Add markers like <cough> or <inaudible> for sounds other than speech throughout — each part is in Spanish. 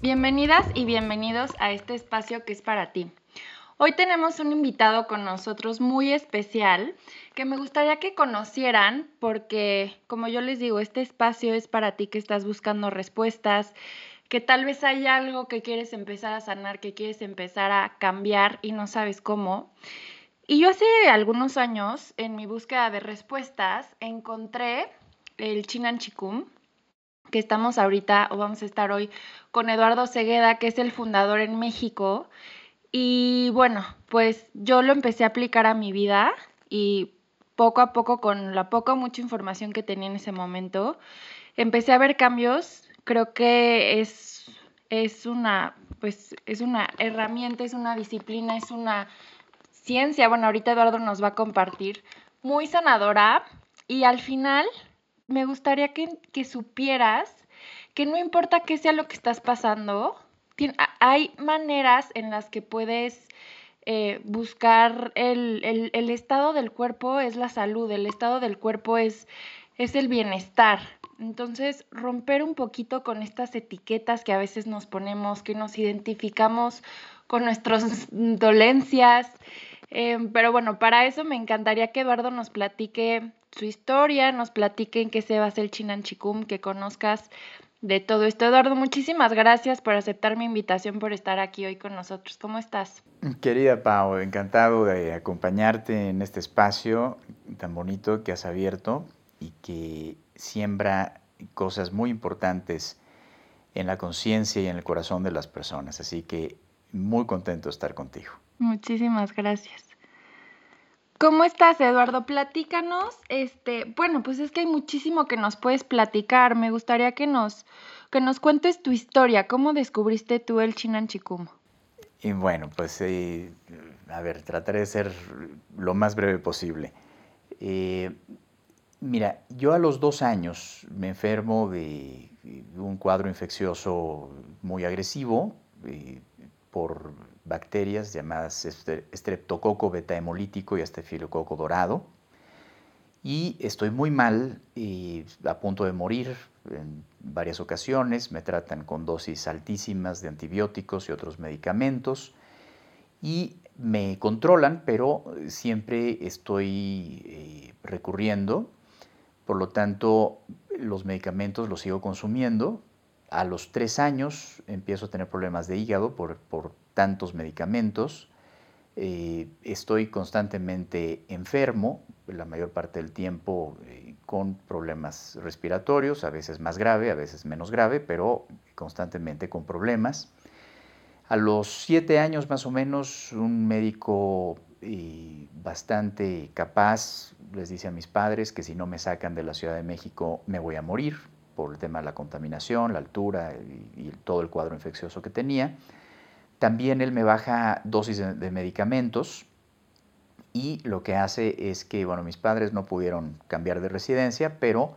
Bienvenidas y bienvenidos a este espacio que es para ti. Hoy tenemos un invitado con nosotros muy especial que me gustaría que conocieran porque, como yo les digo, este espacio es para ti que estás buscando respuestas, que tal vez hay algo que quieres empezar a sanar, que quieres empezar a cambiar y no sabes cómo. Y yo hace algunos años, en mi búsqueda de respuestas, encontré el Chinan Chikum, que estamos ahorita o vamos a estar hoy con Eduardo Cegueda, que es el fundador en México y bueno, pues yo lo empecé a aplicar a mi vida y poco a poco, con la poca o mucha información que tenía en ese momento, empecé a ver cambios. Creo que es, es una, pues, es una herramienta, es una disciplina, es una ciencia. Bueno, ahorita Eduardo nos va a compartir, muy sanadora. Y al final, me gustaría que, que supieras que no importa qué sea lo que estás pasando, hay maneras en las que puedes eh, buscar el, estado del cuerpo es la salud, el estado del cuerpo es, es el bienestar. Entonces, romper un poquito con estas etiquetas que a veces nos ponemos, que nos identificamos con nuestras <laughs> dolencias. Em, pero bueno, para eso me encantaría que Eduardo nos platique su historia, nos platique en qué se basa el Chinan Chikum, que conozcas de todo esto. Eduardo, muchísimas gracias por aceptar mi invitación, por estar aquí hoy con nosotros. ¿Cómo estás? Querida Pau, encantado de acompañarte en este espacio tan bonito que has abierto y que siembra cosas muy importantes en la conciencia y en el corazón de las personas. Así que muy contento de estar contigo. Muchísimas gracias. ¿Cómo estás, Eduardo? Platícanos, este, bueno, pues es que hay muchísimo que nos puedes platicar. Me gustaría que nos, que nos cuentes tu historia. ¿Cómo descubriste tú el Chinan Chikum? Y bueno, pues eh, a ver, trataré de ser lo más breve posible. Eh, mira, yo a los dos años me enfermo de un cuadro infeccioso muy agresivo eh, por bacterias llamadas estreptococo beta hemolítico y estefilococo dorado. Y estoy muy mal y a punto de morir en varias ocasiones. Me tratan con dosis altísimas de antibióticos y otros medicamentos. Y me controlan, pero siempre estoy eh, recurriendo. Por lo tanto, los medicamentos los sigo consumiendo. A los tres años empiezo a tener problemas de hígado por, por tantos medicamentos, eh, estoy constantemente enfermo, la mayor parte del tiempo eh, con problemas respiratorios, a veces más grave, a veces menos grave, pero constantemente con problemas. A los siete años más o menos, un médico eh, bastante capaz les dice a mis padres que si no me sacan de la Ciudad de México me voy a morir por el tema de la contaminación, la altura y todo el cuadro infeccioso que tenía. También él me baja dosis de, medicamentos y lo que hace es que, bueno, mis padres no pudieron cambiar de residencia, pero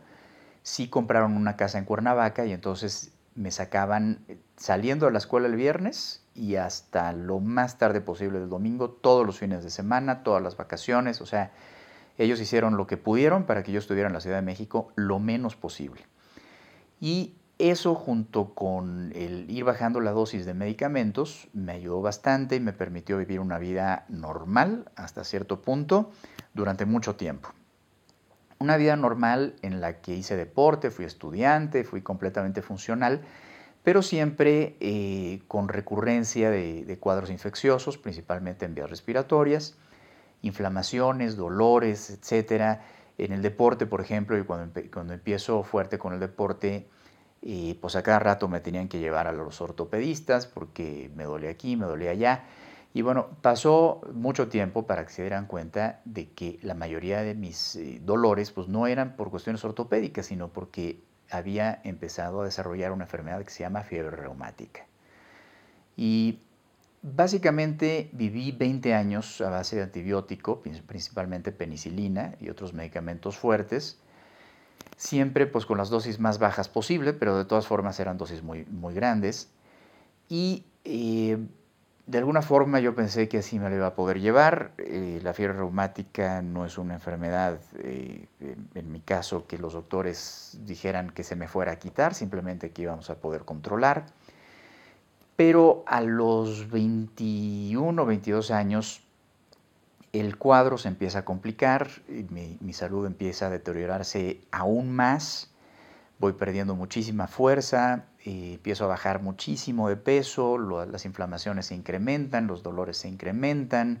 sí compraron una casa en Cuernavaca y entonces me sacaban saliendo de la escuela el viernes y hasta lo más tarde posible del domingo, todos los fines de semana, todas las vacaciones, o sea, ellos hicieron lo que pudieron para que yo estuviera en la Ciudad de México lo menos posible. Y eso junto con el ir bajando la dosis de medicamentos me ayudó bastante y me permitió vivir una vida normal hasta cierto punto durante mucho tiempo. Una vida normal en la que hice deporte, fui estudiante, fui completamente funcional, pero siempre eh, con recurrencia de, cuadros infecciosos, principalmente en vías respiratorias, inflamaciones, dolores, etc. En el deporte, por ejemplo, y cuando, cuando empiezo fuerte con el deporte, y pues a cada rato me tenían que llevar a los ortopedistas porque me dolía aquí, me dolía allá. Y bueno, pasó mucho tiempo para que se dieran cuenta de que la mayoría de mis eh, dolores pues no eran por cuestiones ortopédicas, sino porque había empezado a desarrollar una enfermedad que se llama fiebre reumática. Y básicamente viví 20 años a base de antibiótico, principalmente penicilina y otros medicamentos fuertes, siempre pues con las dosis más bajas posible, pero de todas formas eran dosis muy, muy grandes. Y eh, de alguna forma yo pensé que así me lo iba a poder llevar. Eh, la fiebre reumática no es una enfermedad, eh, en mi caso, que los doctores dijeran que se me fuera a quitar, simplemente que íbamos a poder controlar. Pero a los 21, 22 años, el cuadro se empieza a complicar, mi, mi salud empieza a deteriorarse aún más. Voy perdiendo muchísima fuerza, y empiezo a bajar muchísimo de peso, las inflamaciones se incrementan, los dolores se incrementan,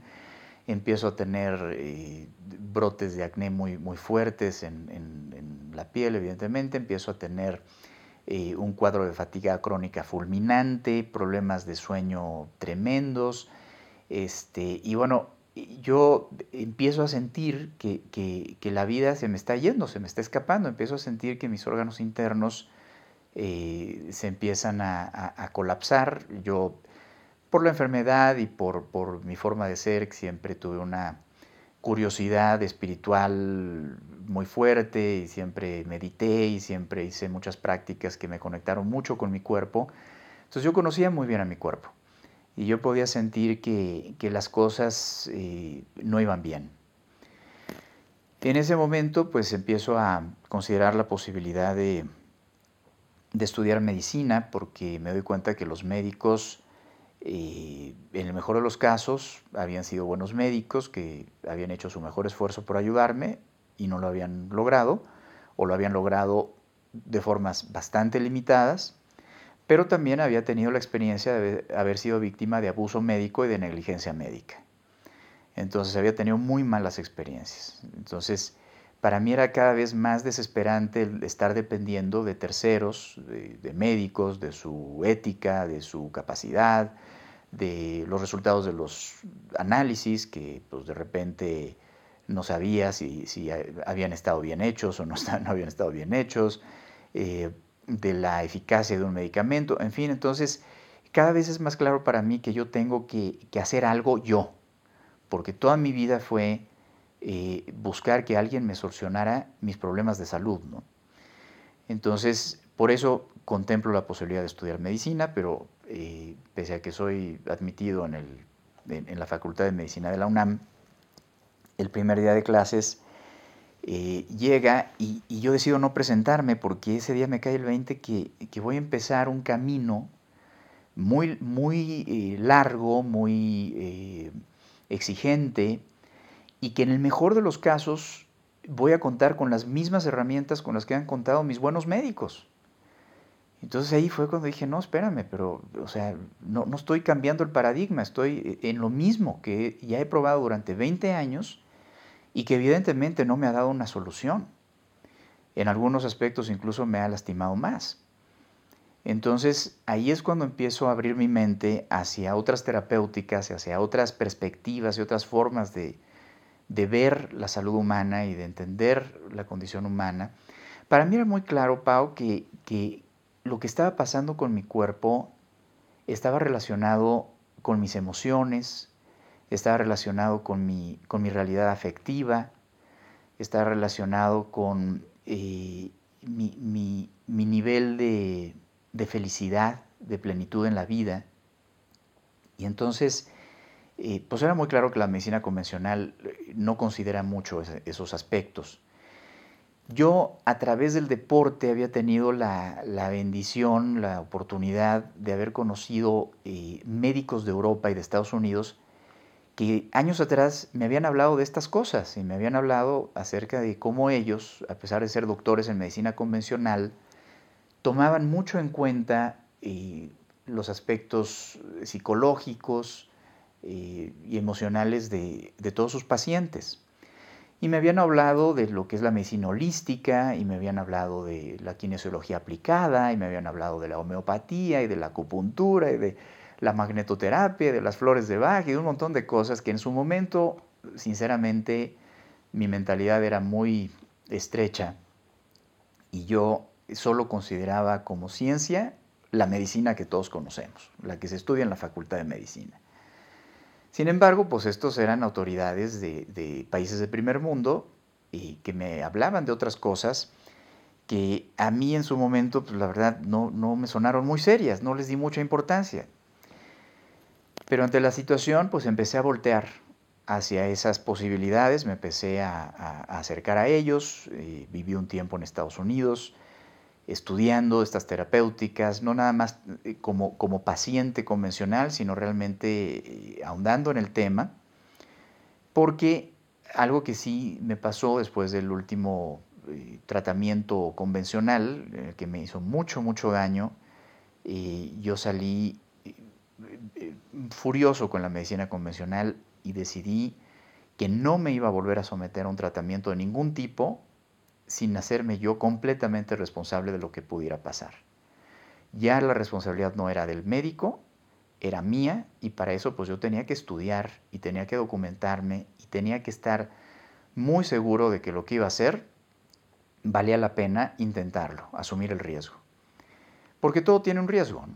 empiezo a tener eh, brotes de acné muy, muy fuertes en, la piel, evidentemente, empiezo a tener eh, un cuadro de fatiga crónica fulminante, problemas de sueño tremendos, este, y bueno, yo empiezo a sentir que, la vida se me está yendo, se me está escapando, empiezo a sentir que mis órganos internos eh, se empiezan a, colapsar. Yo, por la enfermedad y por, mi forma de ser, siempre tuve una curiosidad espiritual muy fuerte y siempre medité y siempre hice muchas prácticas que me conectaron mucho con mi cuerpo. Entonces yo conocía muy bien a mi cuerpo y yo podía sentir que, las cosas eh, no iban bien. En ese momento pues empiezo a considerar la posibilidad de, estudiar medicina porque me doy cuenta que los médicos, eh, en el mejor de los casos, habían sido buenos médicos que habían hecho su mejor esfuerzo por ayudarme y no lo habían logrado o lo habían logrado de formas bastante limitadas pero también había tenido la experiencia de haber sido víctima de abuso médico y de negligencia médica. Entonces había tenido muy malas experiencias. Entonces, para mí era cada vez más desesperante estar dependiendo de terceros, de, médicos, de su ética, de su capacidad, de los resultados de los análisis que pues, de repente no sabía si, habían estado bien hechos o no, <laughs> no habían estado bien hechos. Eh, de la eficacia de un medicamento, en fin, entonces cada vez es más claro para mí que yo tengo que, hacer algo yo, porque toda mi vida fue eh, buscar que alguien me solucionara mis problemas de salud, ¿no? Entonces, por eso contemplo la posibilidad de estudiar medicina, pero eh, pese a que soy admitido en, el, en la Facultad de Medicina de la UNAM, el primer día de clases eh, llega y, yo decido no presentarme porque ese día me cae el 20 que, voy a empezar un camino muy, muy eh, largo, muy eh, exigente y que en el mejor de los casos voy a contar con las mismas herramientas con las que han contado mis buenos médicos. Entonces ahí fue cuando dije, no, espérame, pero, o sea, no, no estoy cambiando el paradigma, estoy en lo mismo que ya he probado durante 20 años y que evidentemente no me ha dado una solución. En algunos aspectos incluso me ha lastimado más. Entonces ahí es cuando empiezo a abrir mi mente hacia otras terapéuticas, hacia otras perspectivas y otras formas de, ver la salud humana y de entender la condición humana. Para mí era muy claro, Pau, que, que lo que estaba pasando con mi cuerpo estaba relacionado con mis emociones, está relacionado con mi, con mi realidad afectiva, está relacionado con eh, mi, nivel de, felicidad, de plenitud en la vida. Y entonces, eh, pues era muy claro que la medicina convencional eh, no considera mucho esos aspectos. Yo a través del deporte había tenido la, bendición, la oportunidad de haber conocido médicos de Europa y de Estados Unidos años atrás me habían hablado de estas cosas y me habían hablado acerca de cómo ellos, a pesar de ser doctores en medicina convencional, tomaban mucho en cuenta eh, los aspectos psicológicos eh, y emocionales de, de todos sus pacientes. Y me habían hablado de lo que es la medicina holística, y me habían hablado de la kinesiología aplicada, y me habían hablado de la homeopatía y de la acupuntura y de la magnetoterapia, de las flores de Bach y de un montón de cosas que en su momento, sinceramente, mi mentalidad era muy estrecha y yo solo consideraba como ciencia la medicina que todos conocemos, la que se estudia en la Facultad de Medicina. Sin embargo, pues estos eran autoridades de, países de primer mundo y que me hablaban de otras cosas que a mí en su momento, pues la verdad, no, no me sonaron muy serias, no les di mucha importancia. Pero ante la situación, pues empecé a voltear hacia esas posibilidades, me empecé a, acercar a ellos, eh, viví un tiempo en Estados Unidos estudiando estas terapéuticas, no nada más eh, como, como paciente convencional, sino realmente eh, ahondando en el tema, porque algo que sí me pasó después del último tratamiento convencional, que me hizo mucho, mucho daño, yo salí furioso con la medicina convencional y decidí que no me iba a volver a someter a un tratamiento de ningún tipo sin hacerme yo completamente responsable de lo que pudiera pasar. Ya la responsabilidad no era del médico, era mía y para eso pues yo tenía que estudiar y tenía que documentarme y tenía que estar muy seguro de que lo que iba a hacer valía la pena intentarlo, asumir el riesgo. Porque todo tiene un riesgo.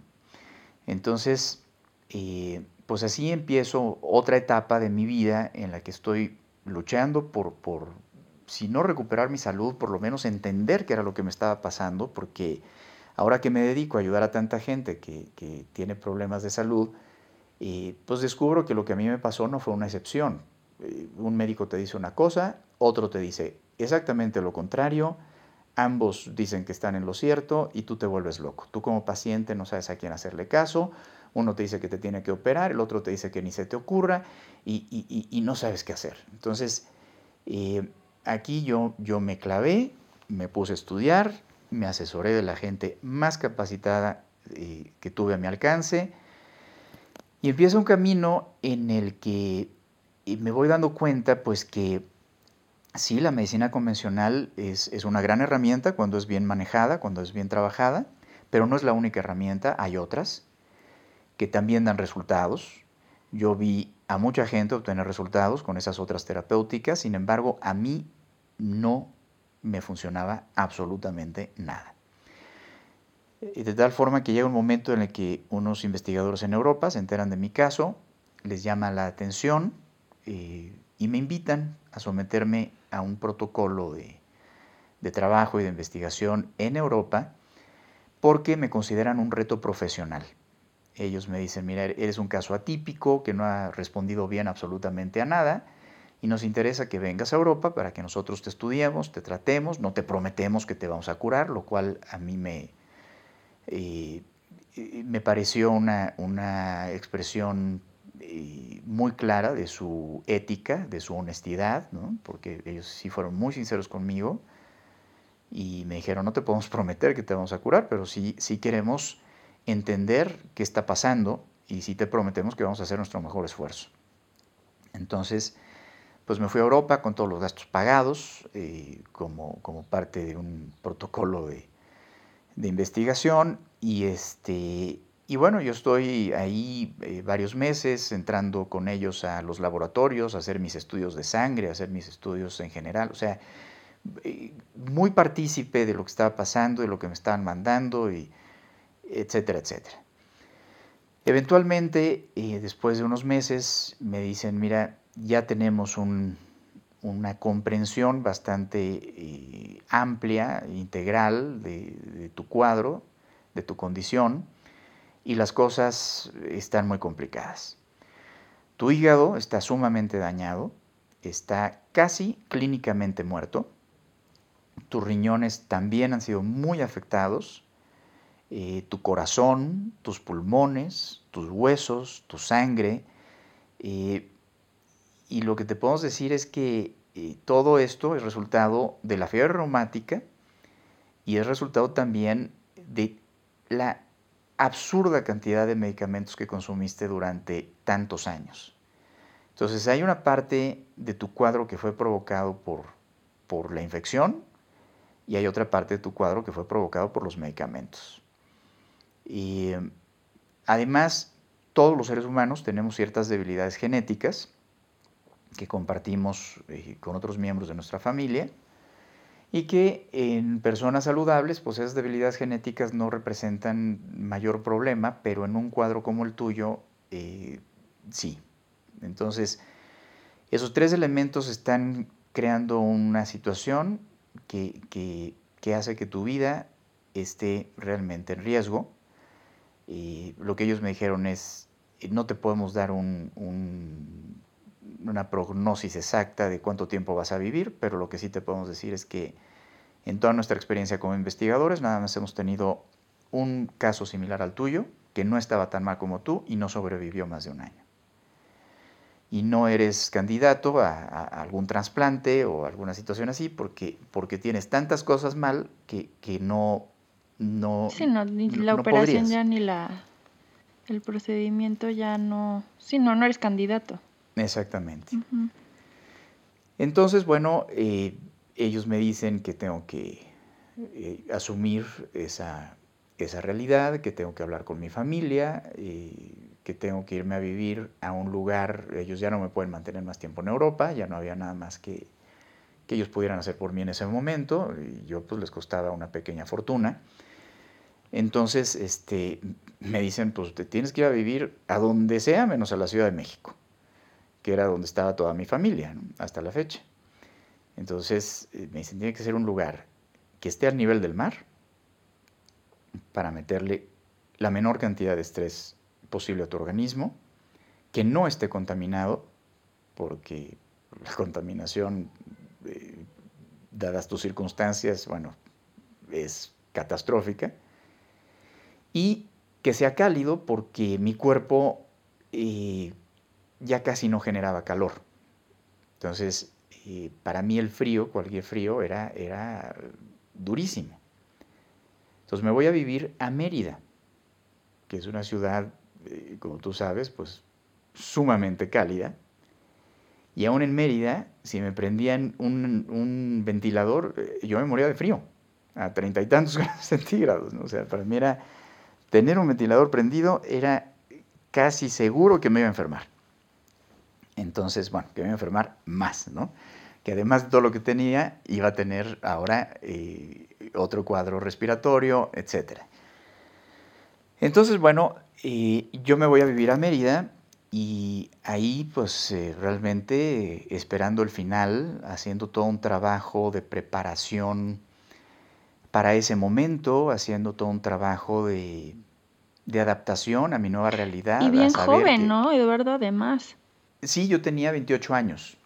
Entonces, eh, pues así empiezo otra etapa de mi vida en la que estoy luchando por, por, si no recuperar mi salud, por lo menos entender qué era lo que me estaba pasando, porque ahora que me dedico a ayudar a tanta gente que, tiene problemas de salud, eh, pues descubro que lo que a mí me pasó no fue una excepción. Eh, un médico te dice una cosa, otro te dice exactamente lo contrario, ambos dicen que están en lo cierto y tú te vuelves loco. Tú como paciente no sabes a quién hacerle caso, uno te dice que te tiene que operar, el otro te dice que ni se te ocurra y, no sabes qué hacer. Entonces, eh, aquí yo, yo me clavé, me puse a estudiar, me asesoré de la gente más capacitada eh, que tuve a mi alcance y empieza un camino en el que me voy dando cuenta pues que sí, la medicina convencional es, es, una gran herramienta cuando es bien manejada, cuando es bien trabajada, pero no es la única herramienta, hay otras que también dan resultados. Yo vi a mucha gente obtener resultados con esas otras terapéuticas, sin embargo, a mí no me funcionaba absolutamente nada. De tal forma que llega un momento en el que unos investigadores en Europa se enteran de mi caso, les llama la atención eh, y me invitan a someterme a un protocolo de, de trabajo y de investigación en Europa porque me consideran un reto profesional ellos me dicen, mira, eres un caso atípico que no ha respondido bien absolutamente a nada y nos interesa que vengas a Europa para que nosotros te estudiemos, te tratemos, no te prometemos que te vamos a curar, lo cual a mí me, eh, me pareció una, una expresión eh, muy clara de su ética, de su honestidad, ¿no? porque ellos sí fueron muy sinceros conmigo y me dijeron, no te podemos <laughs> prometer que te vamos a curar, pero sí, sí queremos entender qué está pasando y si te prometemos que vamos a hacer nuestro mejor esfuerzo. Entonces, pues me fui a Europa con todos los gastos pagados, eh, como, como, parte de un protocolo de, de, investigación. Y, este, y bueno, yo estoy ahí eh, varios meses entrando con ellos a los laboratorios, a hacer mis estudios de sangre, a hacer mis estudios en general. O sea, eh, muy partícipe de lo que estaba pasando, de lo que me estaban mandando y etcétera, etcétera. Eventualmente, eh, después de unos meses, me dicen, mira, ya tenemos una comprensión bastante eh, amplia, integral de, tu cuadro, de tu condición, y las cosas están muy complicadas. Tu hígado está sumamente dañado, está casi clínicamente muerto, tus riñones también han sido muy afectados, eh, tu corazón, tus pulmones, tus huesos, tu sangre. Eh, y lo que te podemos decir es que eh, todo esto es resultado de la fiebre reumática y es resultado también de la absurda cantidad de medicamentos que consumiste durante tantos años. Entonces hay una parte de tu cuadro que fue provocado por, por la infección y hay otra parte de tu cuadro que fue provocado por los medicamentos. Y además, todos los seres humanos tenemos ciertas debilidades genéticas que compartimos eh, con otros miembros de nuestra familia y que en personas saludables, pues esas debilidades genéticas no representan mayor problema, pero en un cuadro como el tuyo, eh, sí. Entonces, esos tres elementos están creando una situación que, que hace que tu vida esté realmente en riesgo. Y lo que ellos me dijeron es, no te podemos dar un, una prognosis exacta de cuánto tiempo vas a vivir, pero lo que sí te podemos decir es que en toda nuestra experiencia como investigadores, nada más hemos tenido un caso similar al tuyo, que no estaba tan mal como tú y no sobrevivió más de un año. Y no eres candidato a, algún trasplante o alguna situación así porque, porque tienes tantas cosas mal que, que no, no... Sí, no, ni la operación ya ni la... El procedimiento ya no... Sí, no, no eres candidato. Exactamente. Entonces, bueno, eh, ellos me dicen que tengo que eh, asumir esa, esa, realidad, que tengo que hablar con mi familia, eh, que tengo que irme a vivir a un lugar, ellos ya no me pueden mantener más tiempo en Europa, ya no había nada más que, que ellos pudieran hacer por mí en ese momento, y yo pues les costaba una pequeña fortuna. Entonces, este, me dicen, pues te tienes que ir a vivir a donde sea, menos a la Ciudad de México que era donde estaba toda mi familia, hasta la fecha. Entonces eh, me dicen, tiene que ser un lugar que esté al nivel del mar para meterle la menor cantidad de estrés posible a tu organismo, que no esté contaminado, porque la contaminación, eh, dadas tus circunstancias, bueno, es catastrófica, y que sea cálido porque mi cuerpo eh, ya casi no generaba calor. Entonces, eh, para mí el frío, cualquier frío, era, era durísimo. Entonces me voy a vivir a Mérida, que es una ciudad, eh, como tú sabes, pues sumamente cálida. Y aún en Mérida, si me prendían un, ventilador, yo me moría de frío, a treinta y tantos <laughs> grados centígrados. O sea, para mí era, tener un ventilador prendido era casi seguro que me iba a enfermar. Entonces, bueno, que me iba a enfermar más, ¿no? Que además de todo lo que tenía, iba a tener ahora eh, otro cuadro respiratorio, etc. Entonces, bueno, eh, yo me voy a vivir a Mérida y ahí, pues, eh, realmente esperando el final, haciendo todo un trabajo de preparación para ese momento, haciendo todo un trabajo de, adaptación a mi nueva realidad. Y bien joven, ¿no, Eduardo? Además. Sí, yo tenía 28 años.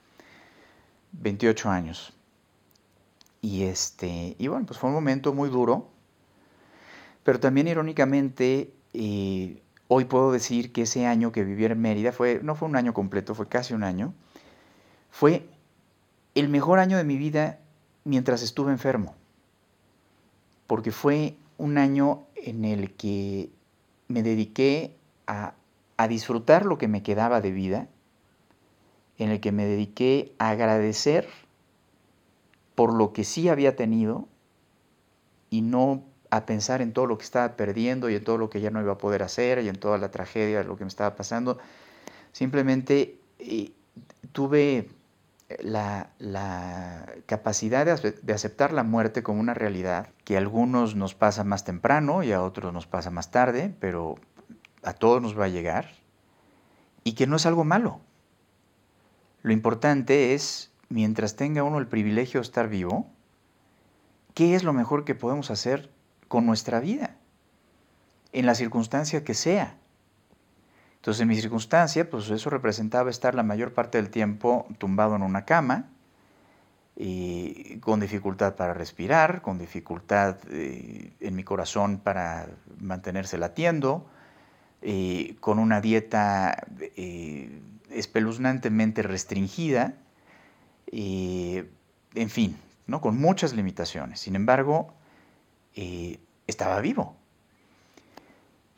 28 años. Y este, y bueno, pues fue un momento muy duro. Pero también irónicamente, eh, hoy puedo decir que ese año que viví en Mérida fue, no fue un año completo, fue casi un año. Fue el mejor año de mi vida mientras estuve enfermo. Porque fue un año en el que me dediqué a, a disfrutar lo que me quedaba de vida en el que me dediqué a agradecer por lo que sí había tenido y no a pensar en todo lo que estaba perdiendo y en todo lo que ya no iba a poder hacer y en toda la tragedia de lo que me estaba pasando. Simplemente eh, tuve la, capacidad de, de, aceptar la muerte como una realidad que a algunos nos pasa más temprano y a otros nos pasa más tarde, pero a todos nos va a llegar y que no es algo malo. Lo importante es, mientras tenga uno el privilegio de estar vivo, ¿qué es lo mejor que podemos hacer con nuestra vida? En la circunstancia que sea. Entonces, en mi circunstancia, pues eso representaba estar la mayor parte del tiempo tumbado en una cama, y con dificultad para respirar, con dificultad eh, en mi corazón para mantenerse latiendo, eh, con una dieta eh, espeluznantemente restringida, en fin, ¿no? con muchas limitaciones. Sin embargo, eh, estaba vivo.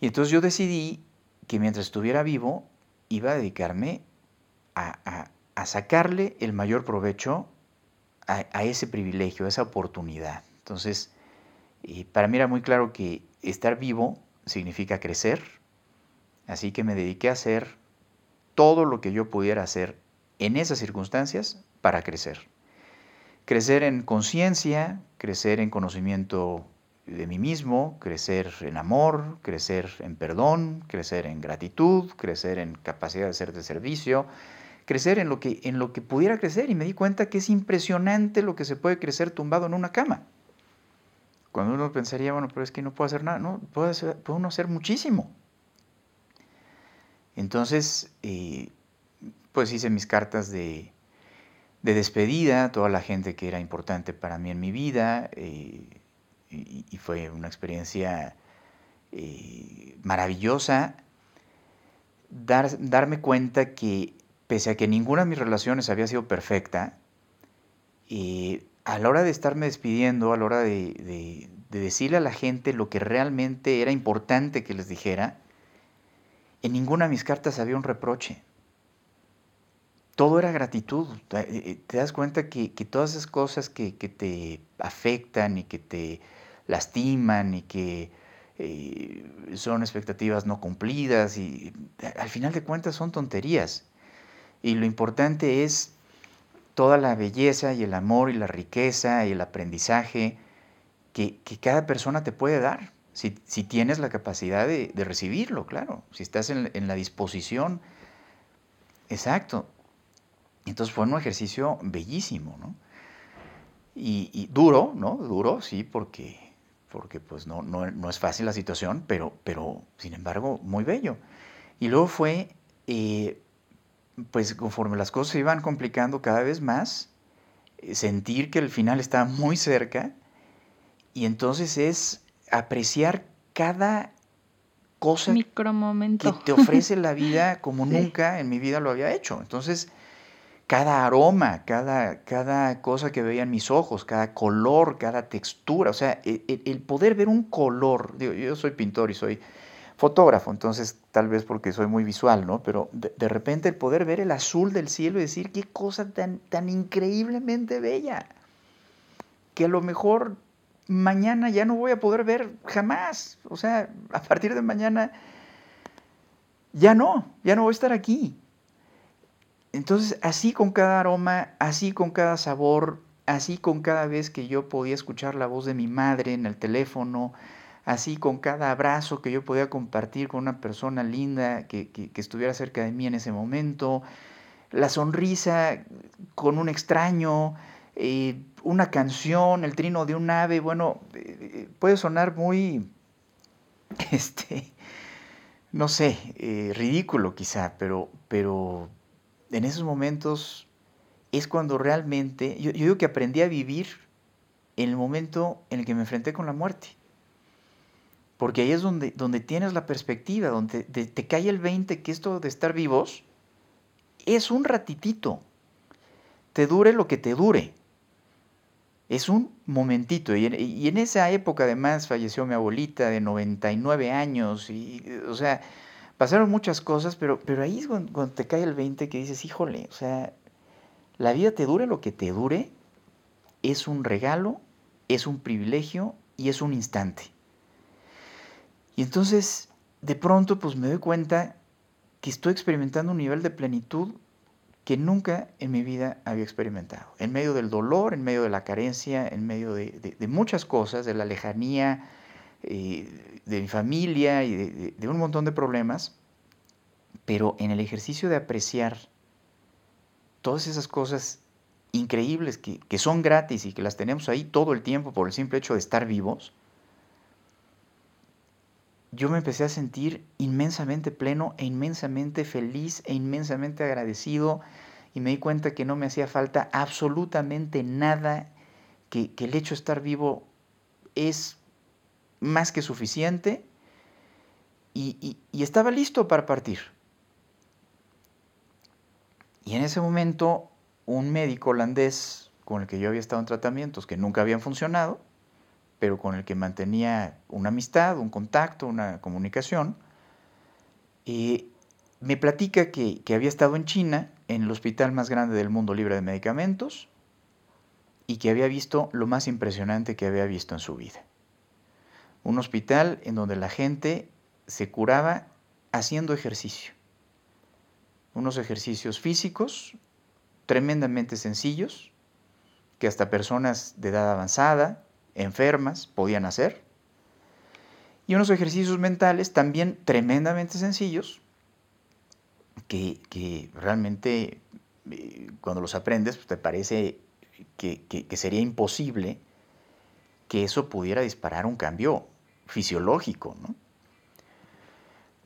Y entonces yo decidí que mientras estuviera vivo, iba a dedicarme a, sacarle el mayor provecho a, ese privilegio, a esa oportunidad. Entonces, eh, para mí era muy claro que estar vivo significa crecer, así que me dediqué a hacer todo lo que yo pudiera hacer en esas circunstancias para crecer. crecer en conciencia, crecer en conocimiento de mí mismo, crecer en amor, crecer en perdón, crecer en gratitud, crecer en capacidad de ser de servicio, crecer en lo que, en lo que pudiera crecer y me di cuenta que es impresionante lo que se puede crecer tumbado en una cama. Cuando uno pensaría, bueno, pero es que no puedo hacer nada, no, puedo, hacer, puedo uno hacer muchísimo. Entonces, eh, pues hice mis cartas de, de, despedida toda la gente que era importante para mí en mi vida eh, y, fue una experiencia eh, maravillosa dar, darme cuenta que pese a que ninguna de mis relaciones había sido perfecta, a la hora de estarme despidiendo, a la hora de, decirle a la gente lo que realmente era importante que les dijera, en ninguna de mis cartas había un reproche. Todo era gratitud. Te, eh, das cuenta que, todas esas cosas que, te afectan y que te lastiman y que eh, son expectativas no cumplidas y al final de cuentas son tonterías. Y lo importante es toda la belleza y el amor y la riqueza y el aprendizaje que, cada persona te puede dar, si, tienes la capacidad de, recibirlo, claro, si estás en, la disposición. Exacto. Entonces fue un ejercicio bellísimo, ¿no? Y, duro, ¿no? Duro, sí, porque, porque pues no, no, es fácil la situación, pero, pero sin embargo muy bello. Y luego fue eh, pues conforme las cosas se iban complicando cada vez más, eh, sentir que el final está muy cerca y entonces es apreciar cada cosa que te ofrece la vida <laughs> como nunca en mi vida lo había hecho. Entonces, cada aroma, cada, cada cosa que veía en mis ojos, cada color, cada textura, o sea, e, e, el, poder ver un color, digo, yo soy pintor y soy fotógrafo, entonces tal vez porque soy muy visual, ¿no? Pero de, repente el poder ver el azul del cielo y decir qué cosa tan, tan increíblemente bella, que a lo mejor mañana ya no voy a poder ver jamás, o sea, a partir de mañana ya no, ya no voy a estar aquí. Entonces, así con cada aroma, así con cada sabor, así con cada vez que yo podía escuchar la voz de mi madre en el teléfono, así con cada abrazo que yo podía compartir con una persona linda que, estuviera cerca de mí en ese momento, la sonrisa con un extraño, eh, una canción, el trino de un ave, bueno, eh, puede sonar muy, <laughs> este, no sé, eh, ridículo quizá, pero, pero en esos momentos es cuando realmente, yo, yo digo que aprendí a vivir en el momento en el que me enfrenté con la muerte. Porque ahí es donde, donde tienes la perspectiva, donde te, cae el 20 que esto de estar vivos es un ratitito. Te dure lo que te dure. Es un momentito. Y en, esa época además falleció mi abuelita de 99 años. Y, o sea, pasaron muchas cosas, pero, pero ahí es cuando, te cae el 20 que dices, híjole, o sea, la vida te dure lo que te dure. Es un regalo, es un privilegio y es un instante. Y entonces, de pronto, pues me doy cuenta que estoy experimentando un nivel de plenitud que nunca en mi vida había experimentado. En medio del dolor, en medio de la carencia, en medio de, muchas cosas, de la lejanía, eh, de mi familia y de, un montón de problemas, pero en el ejercicio de apreciar todas esas cosas increíbles que, que son gratis y que las tenemos ahí todo el tiempo por el simple hecho de estar vivos, yo me empecé a sentir inmensamente pleno e inmensamente feliz e inmensamente agradecido y me di cuenta que no me hacía falta absolutamente nada, que, el hecho de estar vivo es más que suficiente y, estaba listo para partir. Y en ese momento un médico holandés con el que yo había estado en tratamientos que nunca habían funcionado, pero con el que mantenía una amistad, un contacto, una comunicación, eh, me platica que, había estado en China, en el hospital más grande del mundo libre de medicamentos, y que había visto lo más impresionante que había visto en su vida. Un hospital en donde la gente se curaba haciendo ejercicio. Unos ejercicios físicos tremendamente sencillos, que hasta personas de edad avanzada, enfermas, podían hacer. Y unos ejercicios mentales también tremendamente sencillos, que, realmente eh, cuando los aprendes pues, te parece que, sería imposible que eso pudiera disparar un cambio fisiológico.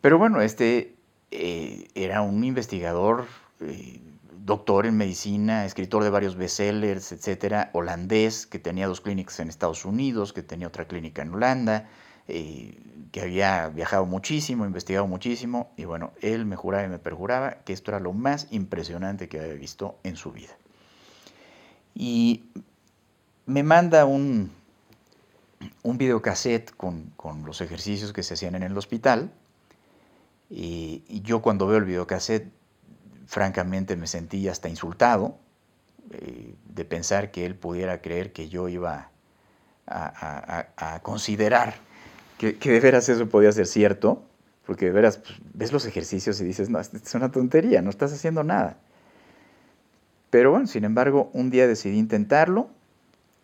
Pero bueno, este eh, era un investigador, eh, doctor en medicina, escritor de varios bestsellers, etcétera, holandés, que tenía dos clínicas en Estados Unidos, que tenía otra clínica en Holanda, eh, que había viajado muchísimo, investigado muchísimo, y bueno, él me juraba y me perjuraba que esto era lo más impresionante que había visto en su vida. Y me manda un, un videocassette con, con los ejercicios que se hacían en el hospital, y, yo cuando veo el videocassette, francamente me sentí hasta insultado eh, de pensar que él pudiera creer que yo iba a considerar que, de veras eso podía ser cierto, porque de veras pues, ves los ejercicios y dices, no, es una tontería, no estás haciendo nada. Pero bueno, sin embargo, un día decidí intentarlo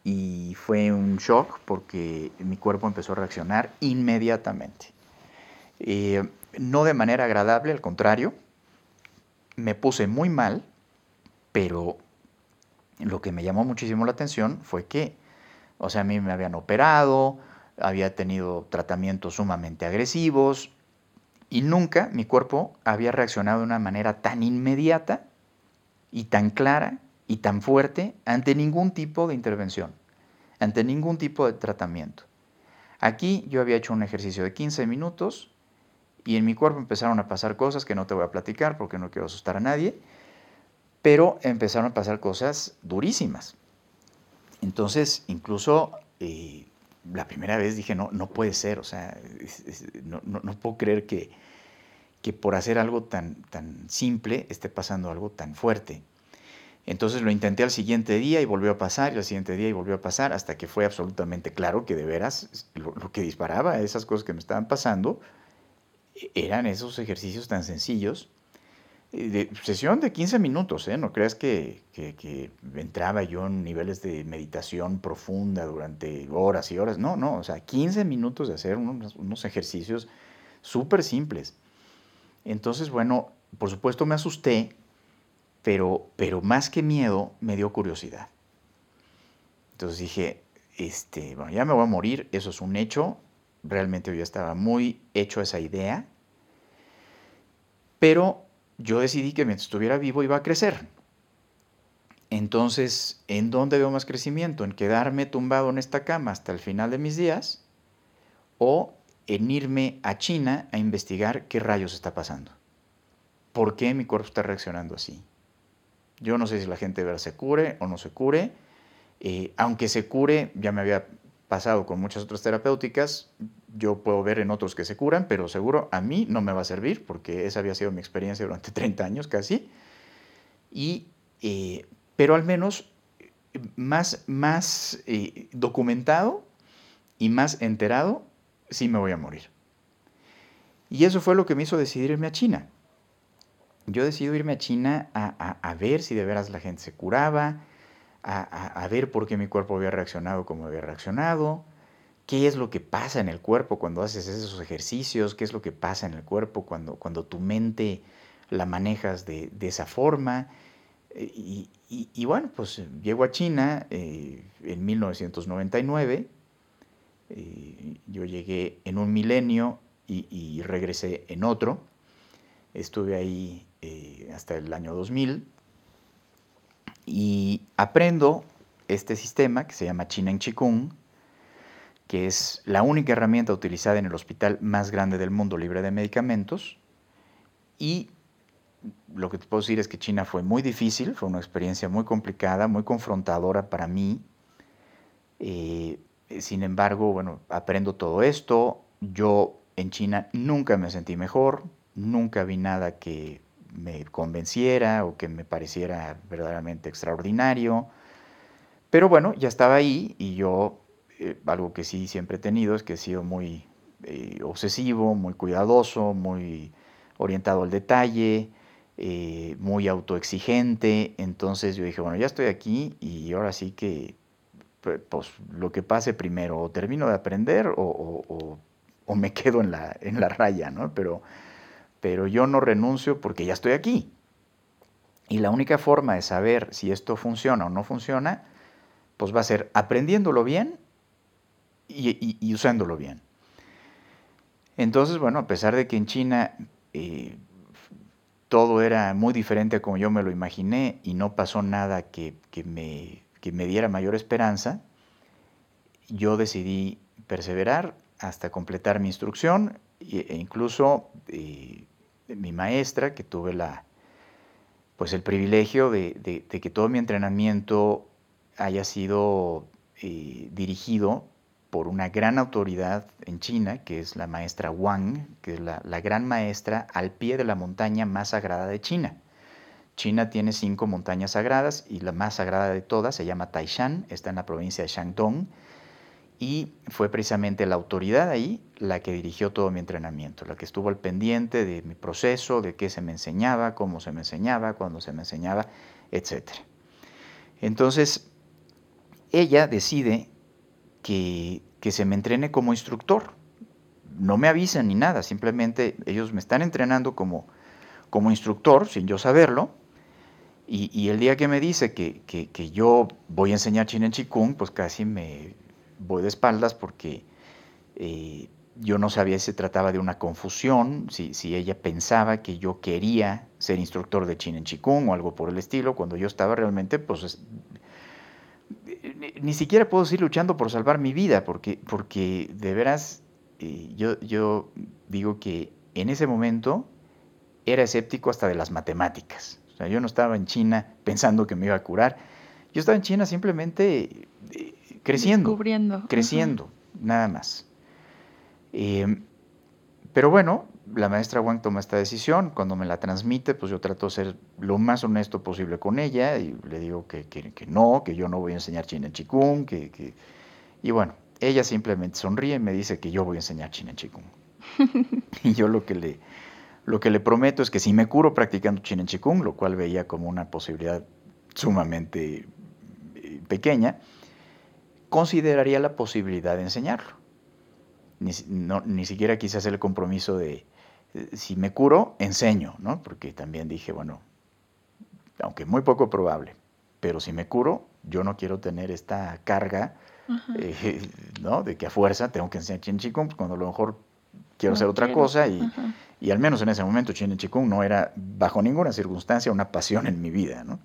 y fue un shock porque mi cuerpo empezó a reaccionar inmediatamente. Eh, no de manera agradable, al contrario, me puse muy mal, pero lo que me llamó muchísimo la atención fue que, o sea, a mí me habían operado, había tenido tratamientos sumamente agresivos y nunca mi cuerpo había reaccionado de una manera tan inmediata y tan clara y tan fuerte ante ningún tipo de intervención, ante ningún tipo de tratamiento. Aquí yo había hecho un ejercicio de 15 minutos y en mi cuerpo empezaron a pasar cosas que no te voy a platicar porque no quiero asustar a nadie, pero empezaron a pasar cosas durísimas. Entonces, incluso eh, la primera vez dije, no, no puede ser, o sea, no, puedo creer que, que, por hacer algo tan, tan simple esté pasando algo tan fuerte. Entonces lo intenté al siguiente día y volvió a pasar, y al siguiente día y volvió a pasar, hasta que fue absolutamente claro que de veras lo, que disparaba esas cosas que me estaban pasando eran esos ejercicios tan sencillos de sesión de 15 minutos, ¿eh? no creas que, entraba yo en niveles de meditación profunda durante horas y horas, no, no, o sea, 15 minutos de hacer unos, ejercicios súper simples. Entonces, bueno, por supuesto me asusté, pero, pero más que miedo me dio curiosidad. Entonces dije, este, bueno, ya me voy a morir, eso es un hecho, realmente yo ya estaba muy hecho a esa idea, pero yo decidí que mientras estuviera vivo iba a crecer. Entonces, ¿en dónde veo más crecimiento? ¿En quedarme tumbado en esta cama hasta el final de mis días? ¿O en irme a China a investigar qué rayos está pasando? ¿Por qué mi cuerpo está reaccionando así? Yo no sé si la gente de se cure o no se cure. Eh, aunque se cure, ya me había pasado con muchas otras terapéuticas, yo puedo ver en otros que se curan, pero seguro a mí no me va a servir porque esa había sido mi experiencia durante <laughs> 30 años casi. Y, eh, pero al menos más, más eh, documentado y más enterado, sí me voy a morir. Y eso fue lo que me hizo decidir irme a China. Yo decidí irme a China a, a, ver si de veras la gente se curaba, a, a ver por qué mi cuerpo había reaccionado como había reaccionado, qué es lo que pasa en el cuerpo cuando haces esos ejercicios, qué es lo que pasa en el cuerpo cuando, cuando tu mente la manejas de, esa forma. Eh, y, bueno, pues eh, llego a China eh, en 1999, yo llegué en un milenio y, regresé en otro, estuve ahí hasta el año 2000 y aprendo este sistema que se llama China en Chikung, que es la única herramienta utilizada en el hospital más grande del mundo libre de medicamentos. Y lo que te puedo decir es que China fue muy difícil, fue una experiencia muy complicada, muy confrontadora para mí. Eh, sin embargo, bueno, aprendo todo esto. Yo en China nunca me sentí mejor, nunca vi nada que me convenciera o que me pareciera verdaderamente extraordinario. Pero bueno, ya estaba ahí y yo eh, algo que sí siempre he tenido es que he sido muy eh, obsesivo, muy cuidadoso, muy orientado al detalle, eh, muy autoexigente. Entonces yo dije, bueno, ya estoy aquí y ahora sí que, pues lo que pase primero, o termino de aprender o, me <laughs> quedo en la, en la raya, ¿no? Pero, pero yo no renuncio porque ya estoy aquí. Y la única forma de saber si esto funciona o no funciona, pues va a ser aprendiéndolo bien y, usándolo bien. Entonces, bueno, a pesar de que en China eh, todo era muy diferente a como yo me lo imaginé y no pasó nada que, me, me, diera mayor esperanza, yo decidí perseverar hasta completar mi instrucción e incluso eh, mi maestra, que tuve la, pues el privilegio de, que todo mi entrenamiento haya sido eh, dirigido por una gran autoridad en China, que es la maestra Wang, que es la, gran maestra al pie de la montaña más sagrada de China. China tiene cinco montañas sagradas y la más sagrada de todas se llama Taishan, está en la provincia de Shandong y fue precisamente la autoridad ahí la que dirigió todo mi entrenamiento, la que estuvo al pendiente de mi proceso, de qué se me enseñaba, cómo se me enseñaba, cuándo se me enseñaba, etc. Entonces, ella decide que, se me entrene como instructor. No me avisan ni nada, simplemente ellos me están entrenando como, como instructor, sin yo saberlo. Y, el día que me dice que, yo voy a enseñar Chin en Chikung, pues casi me voy de espaldas porque eh, yo no sabía si se trataba de una confusión, si, si, ella pensaba que yo quería ser instructor de Chin en Chikung o algo por el estilo, cuando yo estaba realmente pues, ni siquiera puedo seguir luchando por salvar mi vida, porque, porque de veras eh, yo, yo digo que en ese momento era escéptico hasta de las matemáticas. Yo no estaba en China pensando que me iba a curar. Yo estaba en China simplemente eh, creciendo. Descubriendo. Creciendo, nada más. Eh, pero bueno, la maestra Wang toma esta decisión, cuando me la transmite, pues yo trato de ser lo más honesto posible con ella y le digo que, no, que yo no voy a enseñar China en Chikung, que, y bueno, ella simplemente sonríe y me dice que yo voy a enseñar China en Chikung. <laughs> y yo lo que le lo que le prometo es que si me curo practicando China en Chikung, lo cual veía como una posibilidad sumamente eh, pequeña, consideraría la posibilidad de enseñarlo. Ni, ni siquiera quise hacer el compromiso de, si me curo, enseño, ¿no? Porque también dije, bueno, aunque muy poco probable, pero si me curo, yo no quiero tener esta carga, eh, <laughs> ¿no? De que a fuerza tengo que enseñar Chien Chikung, pues, cuando a lo mejor quiero hacer otra cosa y, y, al menos en ese momento Chien Chikung no era bajo ninguna circunstancia una pasión en mi vida, ¿no?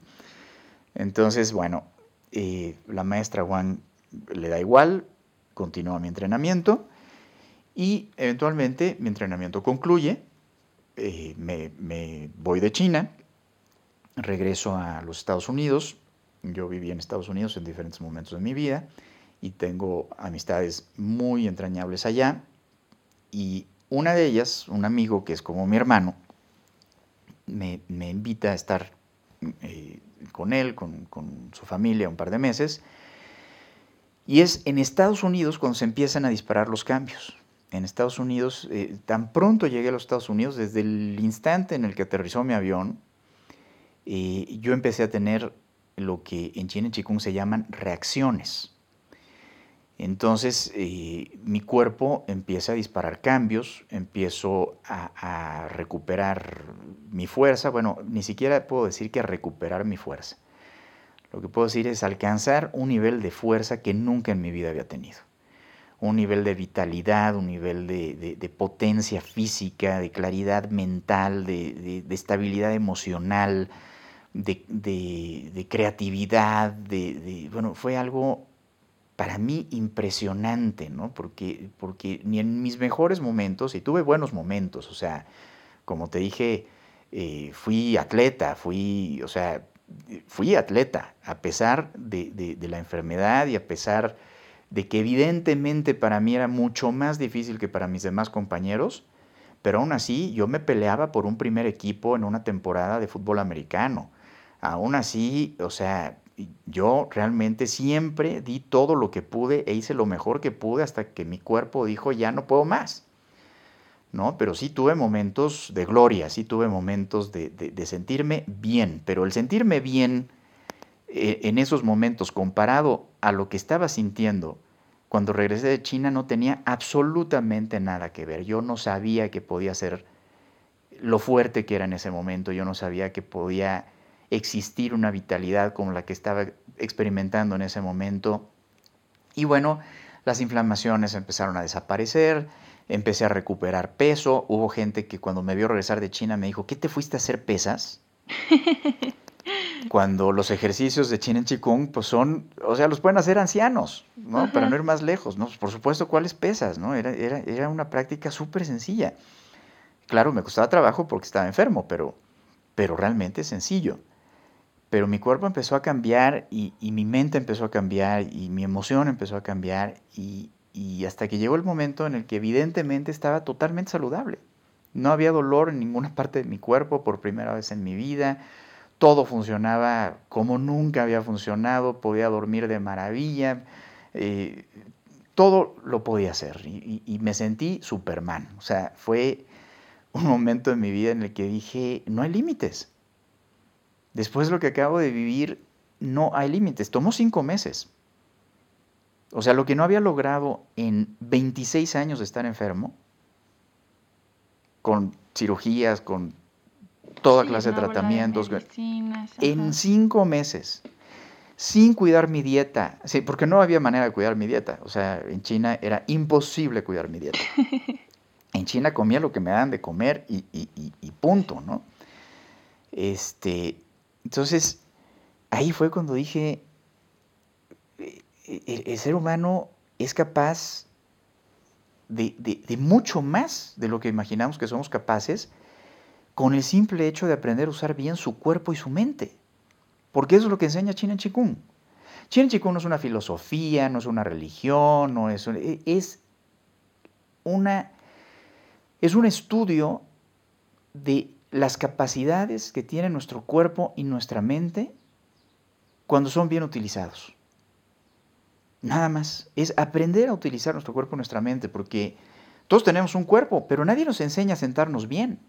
Entonces, bueno, eh, la maestra Juan le da igual, continúa mi entrenamiento y eventualmente mi entrenamiento concluye, eh, me, voy de China, regreso a los Estados Unidos, yo viví en Estados Unidos en diferentes momentos de mi vida y tengo amistades muy entrañables allá y una de ellas, un amigo que es como mi hermano, me, invita a estar eh, con él, con, con, su familia un par de meses. Y es en Estados Unidos cuando se empiezan a disparar los cambios en Estados Unidos, eh, tan pronto llegué a los Estados Unidos, desde el instante en el que aterrizó mi avión, eh, yo empecé a tener lo que en China y Chikung se llaman reacciones. Entonces eh, mi cuerpo empieza a disparar cambios, empiezo a, a, recuperar mi fuerza, bueno, ni siquiera puedo decir que recuperar mi fuerza. Lo que puedo decir es alcanzar un nivel de fuerza que nunca en mi vida había tenido un nivel de vitalidad, un nivel de, potencia física, de claridad mental, de, estabilidad emocional, de, creatividad, de, bueno, fue algo para mí impresionante, ¿no? Porque, porque ni en mis mejores momentos, y tuve buenos momentos, o sea, como te dije, eh, fui atleta, fui, o sea, fui atleta, a pesar de, la enfermedad y a pesar de que evidentemente para mí era mucho más difícil que para mis demás compañeros, pero aún así yo me peleaba por un primer equipo en una temporada de fútbol americano. Aún así, o sea, yo realmente siempre di todo lo que pude e hice lo mejor que pude hasta que mi cuerpo dijo ya no puedo más. ¿No? Pero sí tuve momentos de gloria, sí tuve momentos de, sentirme bien, pero el sentirme bien eh, en esos momentos comparado a lo que estaba sintiendo cuando regresé de China no tenía absolutamente nada que ver. Yo no sabía que podía ser lo fuerte que era en ese momento, yo no sabía que podía existir una vitalidad como la que estaba experimentando en ese momento. Y bueno, las inflamaciones empezaron a desaparecer, empecé a recuperar peso. Hubo gente que cuando me vio regresar de China me dijo, ¿qué te fuiste a hacer pesas? <laughs> cuando los ejercicios de China en Chikung, pues son, o sea, los pueden hacer ancianos, ¿no? Para no ir más lejos, ¿no? Por supuesto, ¿cuáles pesas, no? Era, era, era una práctica súper sencilla. Claro, me costaba trabajo porque estaba enfermo, pero, pero realmente sencillo. Pero mi cuerpo empezó a cambiar y, mi mente empezó a cambiar y mi emoción empezó a cambiar y, hasta que llegó el momento en el que evidentemente estaba totalmente saludable. No había dolor en ninguna <laughs> parte de mi cuerpo por primera vez en mi vida. Todo funcionaba como nunca había funcionado. Podía dormir de maravilla. Eh, todo lo podía hacer y, y me sentí Superman. O sea, fue un momento en mi vida en el que dije, no hay límites Después de lo que acabo de vivir, no hay límites. Tomó cinco meses. O sea, lo que no había logrado en 26 años de estar enfermo, con cirugías, con toda clase de tratamientos, en cinco meses, sin cuidar mi dieta, sí, porque no había manera de cuidar mi dieta. O sea, en China era imposible cuidar mi dieta. <laughs> en China comía lo que me daban de comer y, y punto, ¿no? Este, entonces, ahí fue cuando dije, el, ser humano es capaz de, mucho más de lo que imaginamos que somos capaces con el simple hecho de aprender a usar bien su cuerpo y su mente. Porque eso es lo que enseña China en Chikung. China en Chikung no es una filosofía, no es una religión, no es, e-, es, una, es un estudio de las capacidades que tiene nuestro cuerpo y nuestra mente cuando son bien utilizados. Nada más, es aprender a utilizar nuestro cuerpo y nuestra mente, porque todos tenemos un cuerpo, pero nadie nos enseña a sentarnos bien.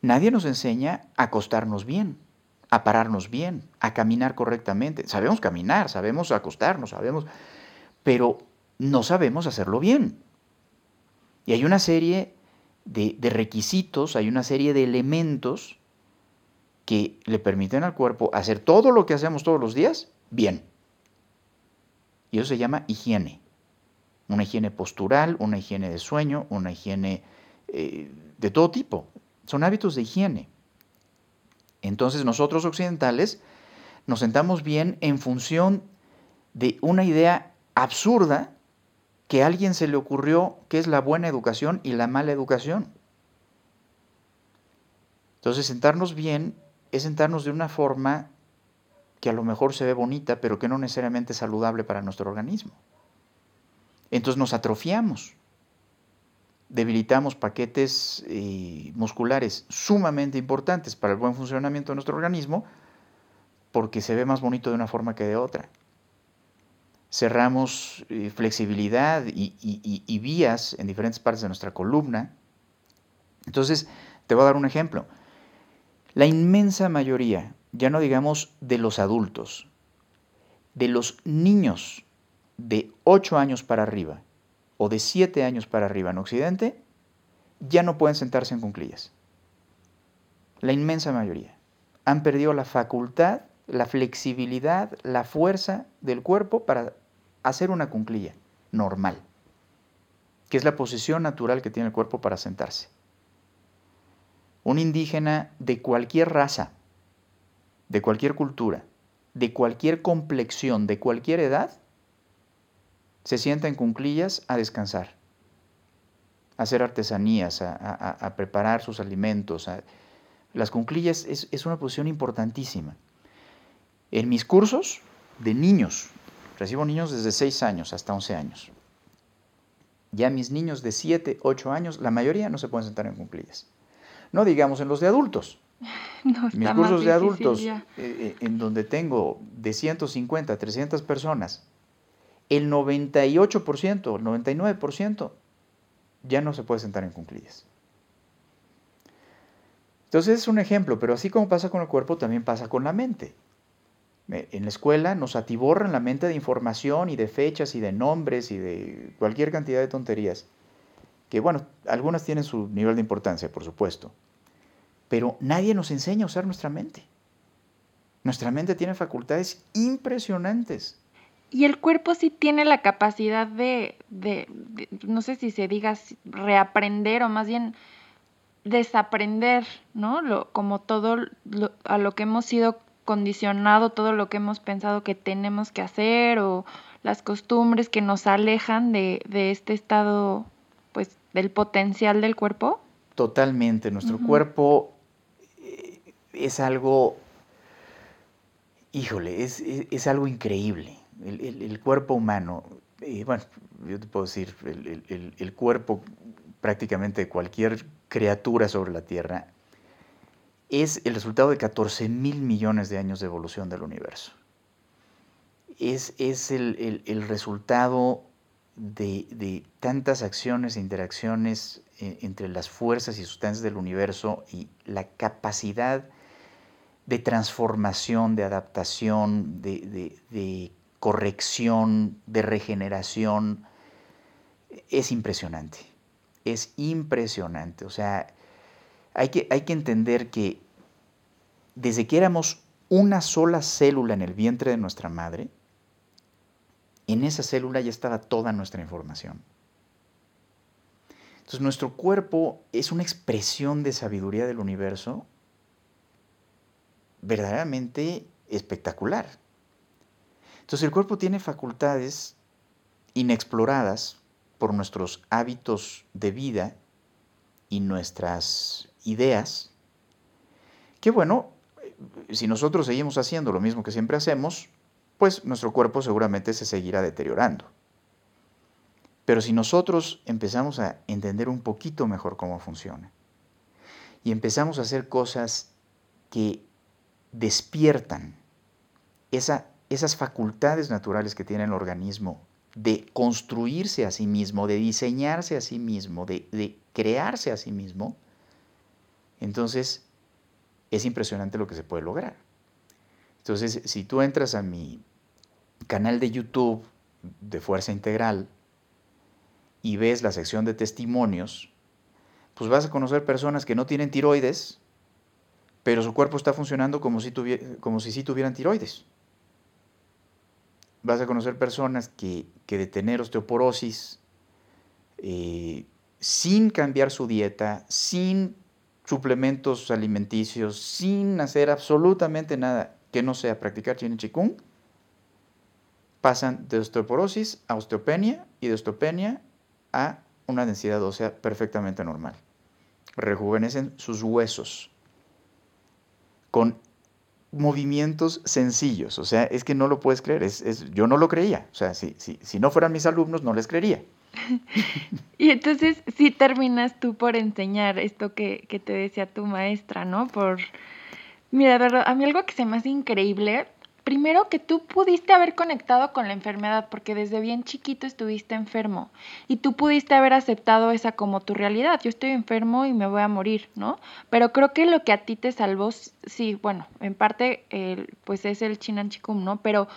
Nadie nos enseña a acostarnos bien, a pararnos bien, a caminar correctamente. Sabemos caminar, sabemos acostarnos, sabemos, pero no sabemos hacerlo bien. Y hay una serie de, requisitos, hay una serie de elementos que le permiten al cuerpo hacer todo lo que hacemos todos los días bien. Y eso se llama higiene. Una higiene postural, una higiene de sueño, una higiene eh, de todo tipo. Son hábitos de higiene. Entonces nosotros occidentales nos sentamos bien en función de una idea absurda que a alguien se le ocurrió qué es la buena educación y la mala educación. Entonces, sentarnos bien es sentarnos de una forma que a lo mejor se ve bonita, pero que no necesariamente es saludable para nuestro organismo. Entonces nos atrofiamos, debilitamos paquetes eh, musculares sumamente importantes para el buen funcionamiento de nuestro organismo, porque se ve más bonito de una forma que de otra cerramos eh, flexibilidad y, vías en diferentes partes de nuestra columna. Entonces, te voy a dar un ejemplo. La inmensa mayoría, ya no digamos de los adultos, de los niños de 8 años para arriba o de 7 años para arriba en Occidente, ya no pueden sentarse en cunclillas. La inmensa mayoría. Han perdido la facultad la flexibilidad, la fuerza del cuerpo para hacer una cunclilla normal, que es la posición natural que tiene el cuerpo para sentarse. Un indígena de cualquier raza, de cualquier cultura, de cualquier complexión, de cualquier edad, se sienta en cunclillas a descansar, a hacer artesanías, a, preparar sus alimentos. Las cunclillas es una posición importantísima. En mis cursos de niños, recibo niños desde 6 años hasta 11 años. Ya mis niños de 7, 8 años, la mayoría no se pueden sentar en cunclillas. No digamos en los de adultos. <laughs> mis cursos de adultos, eh, eh, en donde tengo de 150 a 300 personas, el 98%, el 99% ya no se puede sentar en cunclillas. Entonces es un ejemplo, pero así como pasa con el cuerpo, también pasa con la mente. En la escuela nos atiborran la mente de información y de fechas y de nombres y de cualquier cantidad de tonterías, que bueno, algunas tienen su nivel de importancia, por supuesto, pero nadie nos enseña a usar nuestra mente. Nuestra mente tiene facultades impresionantes. Y el cuerpo sí tiene la capacidad de, no sé si se diga reaprender o más bien desaprender, ¿no? Lo, como todo a lo que hemos sido condicionado, todo lo que hemos pensado que tenemos que hacer o las costumbres que nos alejan de, de este estado, pues, del potencial del cuerpo. Totalmente. Nuestro cuerpo es algo híjole, es, algo increíble. El, cuerpo humano, y bueno, yo te puedo decir, el, cuerpo prácticamente de cualquier criatura sobre la Tierra es el resultado de 14 mil millones de años de evolución del universo. Es, es el, resultado de, de, tantas acciones e interacciones eh, entre las fuerzas y sustancias del universo y la capacidad de transformación, de adaptación, de, corrección, de regeneración, es impresionante. Es impresionante. O sea, hay que, hay que entender que desde que éramos una sola célula en el vientre de nuestra madre, en esa célula ya estaba toda nuestra información. Entonces nuestro cuerpo es una expresión de sabiduría del universo verdaderamente espectacular. Entonces el cuerpo tiene facultades inexploradas por nuestros hábitos de vida y nuestras ideas, que bueno, si nosotros seguimos haciendo lo mismo que siempre hacemos, pues nuestro cuerpo seguramente se seguirá deteriorando. Pero si nosotros empezamos a entender un poquito mejor cómo funciona y empezamos a hacer cosas que despiertan esas facultades naturales que tiene el organismo de construirse a sí mismo, de diseñarse a sí mismo, de, de crearse a sí mismo, entonces es impresionante lo que se puede lograr. Entonces, si tú entras a mi canal de YouTube de Fuerza Integral y ves la sección de testimonios, pues vas a conocer personas que no tienen tiroides, pero su cuerpo está funcionando como si, como si sí tuvieran tiroides. Vas a conocer personas que, de tener osteoporosis, eh, sin cambiar su dieta, sin suplementos alimenticios, sin hacer absolutamente nada que no sea practicar Chin Chikung, pasan de osteoporosis a osteopenia y de osteopenia a una densidad ósea perfectamente normal. Rejuvenecen sus huesos con movimientos sencillos. O sea, es que no lo puedes creer. Es, yo no lo creía. O sea, si, si, si no fueran mis alumnos, no les creería. <laughs> y entonces sí terminas tú por enseñar esto que, que te decía tu maestra, ¿no? Por... Mira, a mí algo que se me hace increíble primero que tú pudiste haber conectado con la enfermedad porque desde bien chiquito estuviste enfermo y tú pudiste haber aceptado esa como tu realidad. Yo estoy enfermo y me voy a morir, ¿no? Pero creo que lo que a ti te salvó, sí, bueno, en parte pues es el Chinan Chikum, ¿no? Pero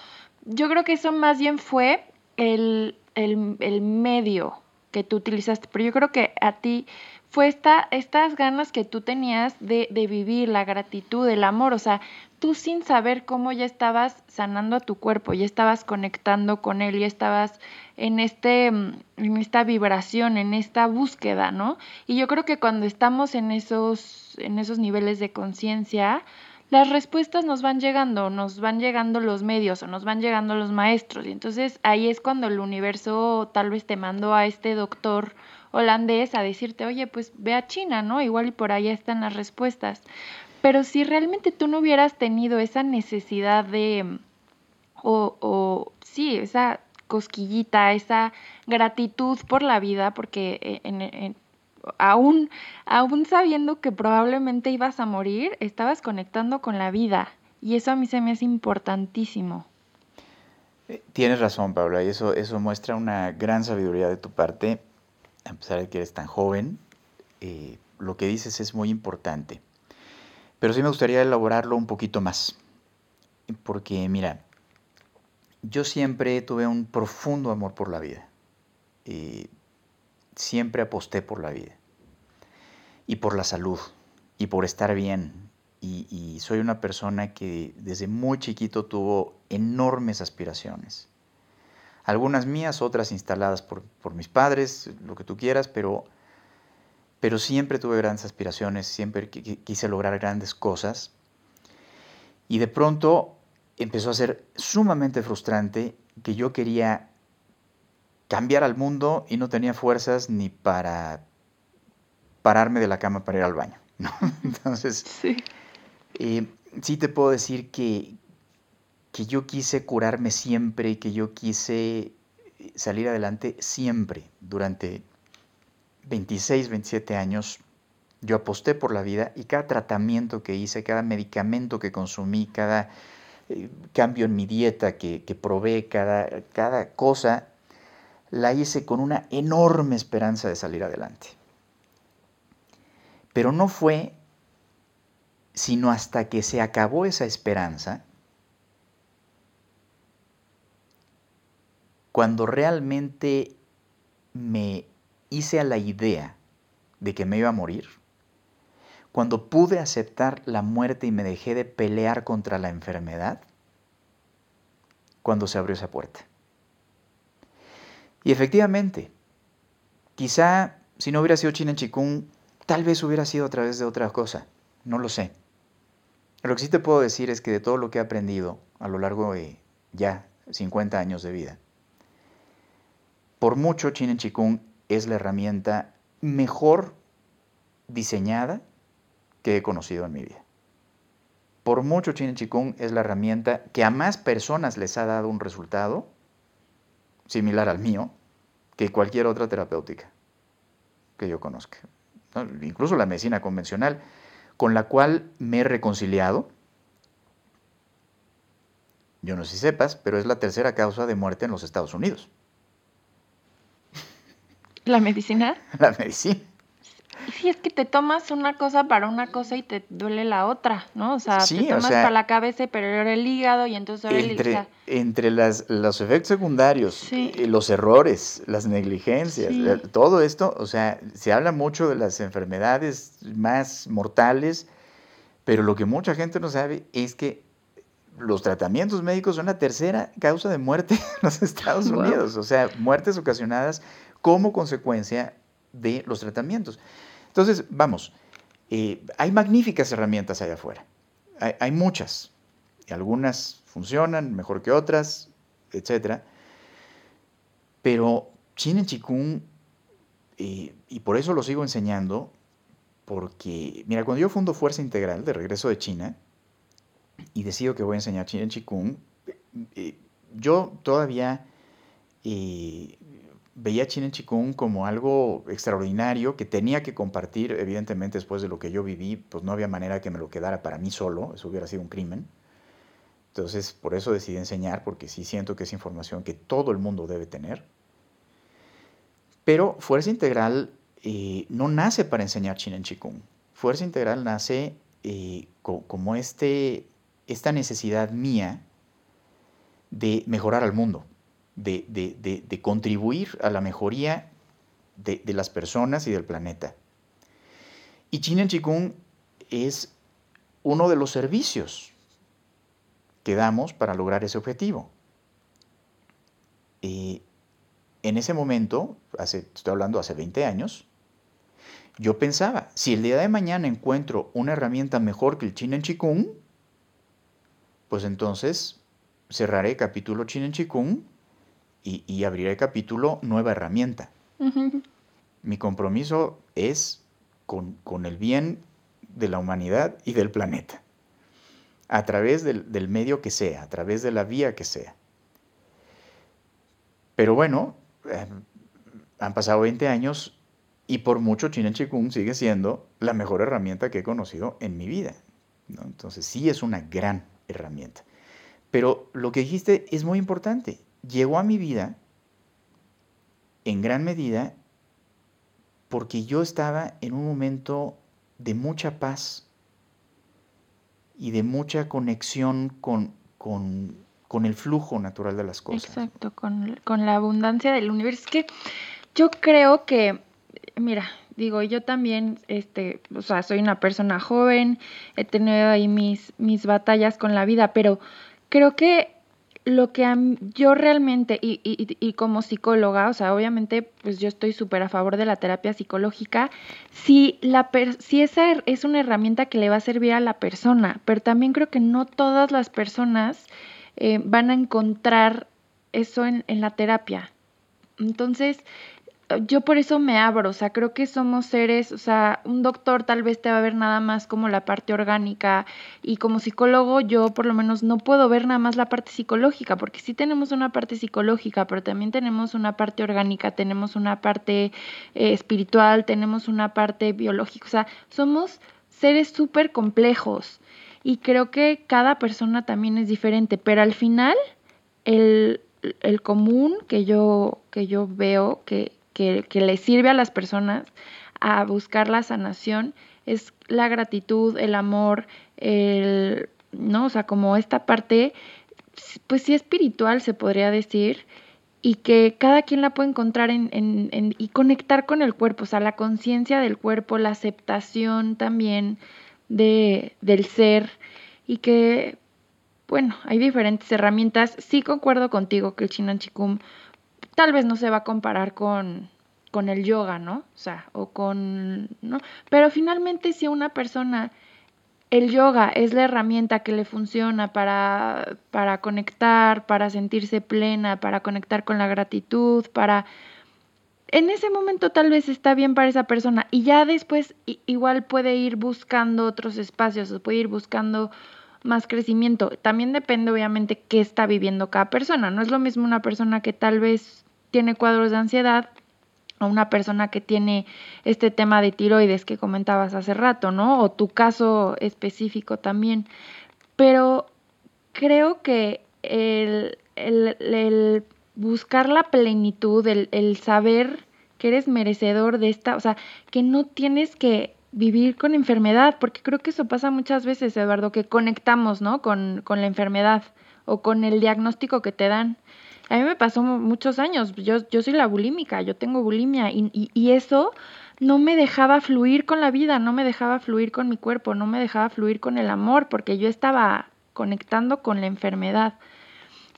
yo creo que eso más bien fue el, el medio que tú utilizaste. Pero yo creo que a ti fue esta, estas ganas que tú tenías de, de, vivir, la gratitud, el amor, o sea, tú sin saber cómo ya estabas sanando a tu cuerpo, ya estabas conectando con él, ya estabas en, este, mm, en esta vibración, en esta búsqueda, ¿no? Y yo creo que cuando estamos en esos, en esos niveles de conciencia, las respuestas nos van llegando, nos van llegando los medios o nos van llegando los maestros. Y entonces ahí es cuando el universo tal vez te mandó a este doctor holandés a decirte, oye, pues ve a China, ¿no? Igual y por ahí están las respuestas. Pero si realmente tú no hubieras tenido esa necesidad de, o, o sí, esa cosquillita, esa gratitud por la vida, porque eh, en, aún, aún sabiendo que probablemente ibas a morir, estabas conectando con la vida. Y eso a mí se me hace importantísimo. Eh, tienes razón, Paula, y eso, eso muestra una gran sabiduría de tu parte a pesar de que eres tan joven, eh, lo que dices es muy importante. Pero sí me gustaría elaborarlo un poquito más. Porque, mira, yo siempre tuve un profundo amor por la vida. Y siempre aposté por la vida. Y por la salud. Y por estar bien. Y, soy una persona que desde muy chiquito tuvo enormes aspiraciones. Algunas mías, otras instaladas por, por mis padres, lo que tú quieras, pero pero siempre tuve grandes aspiraciones, siempre quise lograr grandes cosas. Y de pronto empezó a ser sumamente frustrante que yo quería cambiar al mundo y no tenía fuerzas ni para pararme de la cama para ir al baño. <laughs> Entonces, sí. Eh, sí te puedo decir que, que yo quise curarme siempre, que yo quise salir adelante siempre durante 26, 27 años, yo aposté por la vida y cada tratamiento que hice, cada medicamento que consumí, cada eh, cambio en mi dieta que, probé, cada, cada cosa, la hice con una enorme esperanza de salir adelante. Pero no fue sino hasta que se acabó esa esperanza, cuando realmente me hice a la idea de que me iba a morir, cuando pude aceptar la muerte y me dejé de pelear contra la enfermedad, cuando se abrió esa puerta. Y efectivamente, quizá si no hubiera sido China Chikung, tal vez hubiera sido a través de otra cosa, no lo sé. Lo que sí te puedo decir es que de todo lo que he aprendido a lo largo de ya 50 años de vida, por mucho China en Chikung es la herramienta mejor diseñada que he conocido en mi vida. Por mucho Chin Chikung es la herramienta que a más personas les ha dado un resultado similar al mío que cualquier otra terapéutica que yo conozca. Incluso la medicina convencional, con la cual me he reconciliado. Yo no sé si sepas, pero es la tercera causa de muerte en los Estados Unidos. ¿La medicina? <laughs> La medicina. Sí, es que te tomas una cosa para una cosa y te duele la otra, ¿no? O sea, te tomas para la cabeza pero era el hígado y entonces ahora entre, el Entre las, los efectos secundarios, eh, los errores, las negligencias, todo esto, o sea, se habla mucho de las enfermedades más mortales, pero lo que mucha gente no sabe es que los tratamientos médicos son la tercera causa de muerte <laughs> en los Estados Unidos, o sea, muertes ocasionadas como consecuencia de los tratamientos. Entonces, vamos, eh, hay magníficas herramientas allá afuera, hay, muchas, algunas funcionan mejor que otras, etc. Pero Chin Chikung, eh, y por eso lo sigo enseñando, porque, mira, cuando yo fundo Fuerza Integral de regreso de China y decido que voy a enseñar Chin Chikung, eh, yo todavía veía Chinen Chikung como algo extraordinario que tenía que compartir, evidentemente después de lo que yo viví, pues no había manera que me lo quedara para mí solo, eso hubiera sido un crimen. Entonces, por eso decidí enseñar, porque sí siento que es información que todo el mundo debe tener. Pero Fuerza Integral eh, no nace para enseñar Chinen Chikung. Fuerza Integral nace eh, como este, esta necesidad mía de mejorar al mundo de, contribuir a la mejoría de, las personas y del planeta. Y Chinen Chikung es uno de los servicios que damos para lograr ese objetivo. en ese momento, hace, estoy hablando hace 20 años, yo pensaba, si el día de mañana encuentro una herramienta mejor que el Chinen Chikung, pues entonces cerraré capítulo Chinen Chikung y, y abriré capítulo Nueva Herramienta. Mi compromiso es con, el bien de la humanidad y del planeta, a través del, medio que sea, a través de la vía que sea. Pero bueno, eh, han pasado 20 años y por mucho Chinen Chikung sigue siendo la mejor herramienta que he conocido en mi vida. Entonces sí es una gran herramienta. Pero lo que dijiste es muy importante llegó a mi vida en gran medida porque yo estaba en un momento de mucha paz y de mucha conexión con, con, el flujo natural de las cosas. Exacto, con, con la abundancia del universo. Es que yo creo que, mira, digo, yo también, este, o sea, soy una persona joven, he tenido ahí mis, mis batallas con la vida, pero creo que lo que yo realmente, y, y, y, como psicóloga, o sea, obviamente, pues yo estoy súper a favor de la terapia psicológica, si, la si esa es una herramienta que le va a servir a la persona, pero también creo que no todas las personas eh, van a encontrar eso en, en la terapia. Entonces, yo por eso me abro, o sea, creo que somos seres, o sea, un doctor tal vez te va a ver nada más como la parte orgánica y como psicólogo yo por lo menos no puedo ver nada más la parte psicológica, porque sí tenemos una parte psicológica, pero también tenemos una parte orgánica, tenemos una parte eh, espiritual, tenemos una parte biológica, o sea, somos seres súper complejos y creo que cada persona también es diferente, pero al final el, el común que yo, que yo veo que que, le sirve a las personas a buscar la sanación es la gratitud, el amor, el, ¿no? O sea, como esta parte, pues sí espiritual se podría decir, y que cada quien la puede encontrar en, en, y conectar con el cuerpo, o sea, la conciencia del cuerpo, la aceptación también de, del ser, y que, bueno, hay diferentes herramientas. Sí concuerdo contigo que el Chinan Chikum tal vez no se va a comparar con, con el yoga, ¿no? O sea, o con, ¿no? Pero finalmente si una persona, el yoga es la herramienta que le funciona para, para conectar, para sentirse plena, para conectar con la gratitud, para... En ese momento tal vez está bien para esa persona y ya después igual puede ir buscando otros espacios, o puede ir buscando más crecimiento. También depende obviamente qué está viviendo cada persona. No es lo mismo una persona que tal vez tiene cuadros de ansiedad a una persona que tiene este tema de tiroides que comentabas hace rato, ¿no? O tu caso específico también. Pero creo que el, el, buscar la plenitud, el, el saber que eres merecedor de esta, o sea, que no tienes que vivir con enfermedad, porque creo que eso pasa muchas veces, Eduardo, que conectamos, ¿no? Con, con la enfermedad o con el diagnóstico que te dan. A mí me pasó muchos años, yo, yo soy la bulímica, yo tengo bulimia y, y, eso no me dejaba fluir con la vida, no me dejaba fluir con mi cuerpo, no me dejaba fluir con el amor, porque yo estaba conectando con la enfermedad.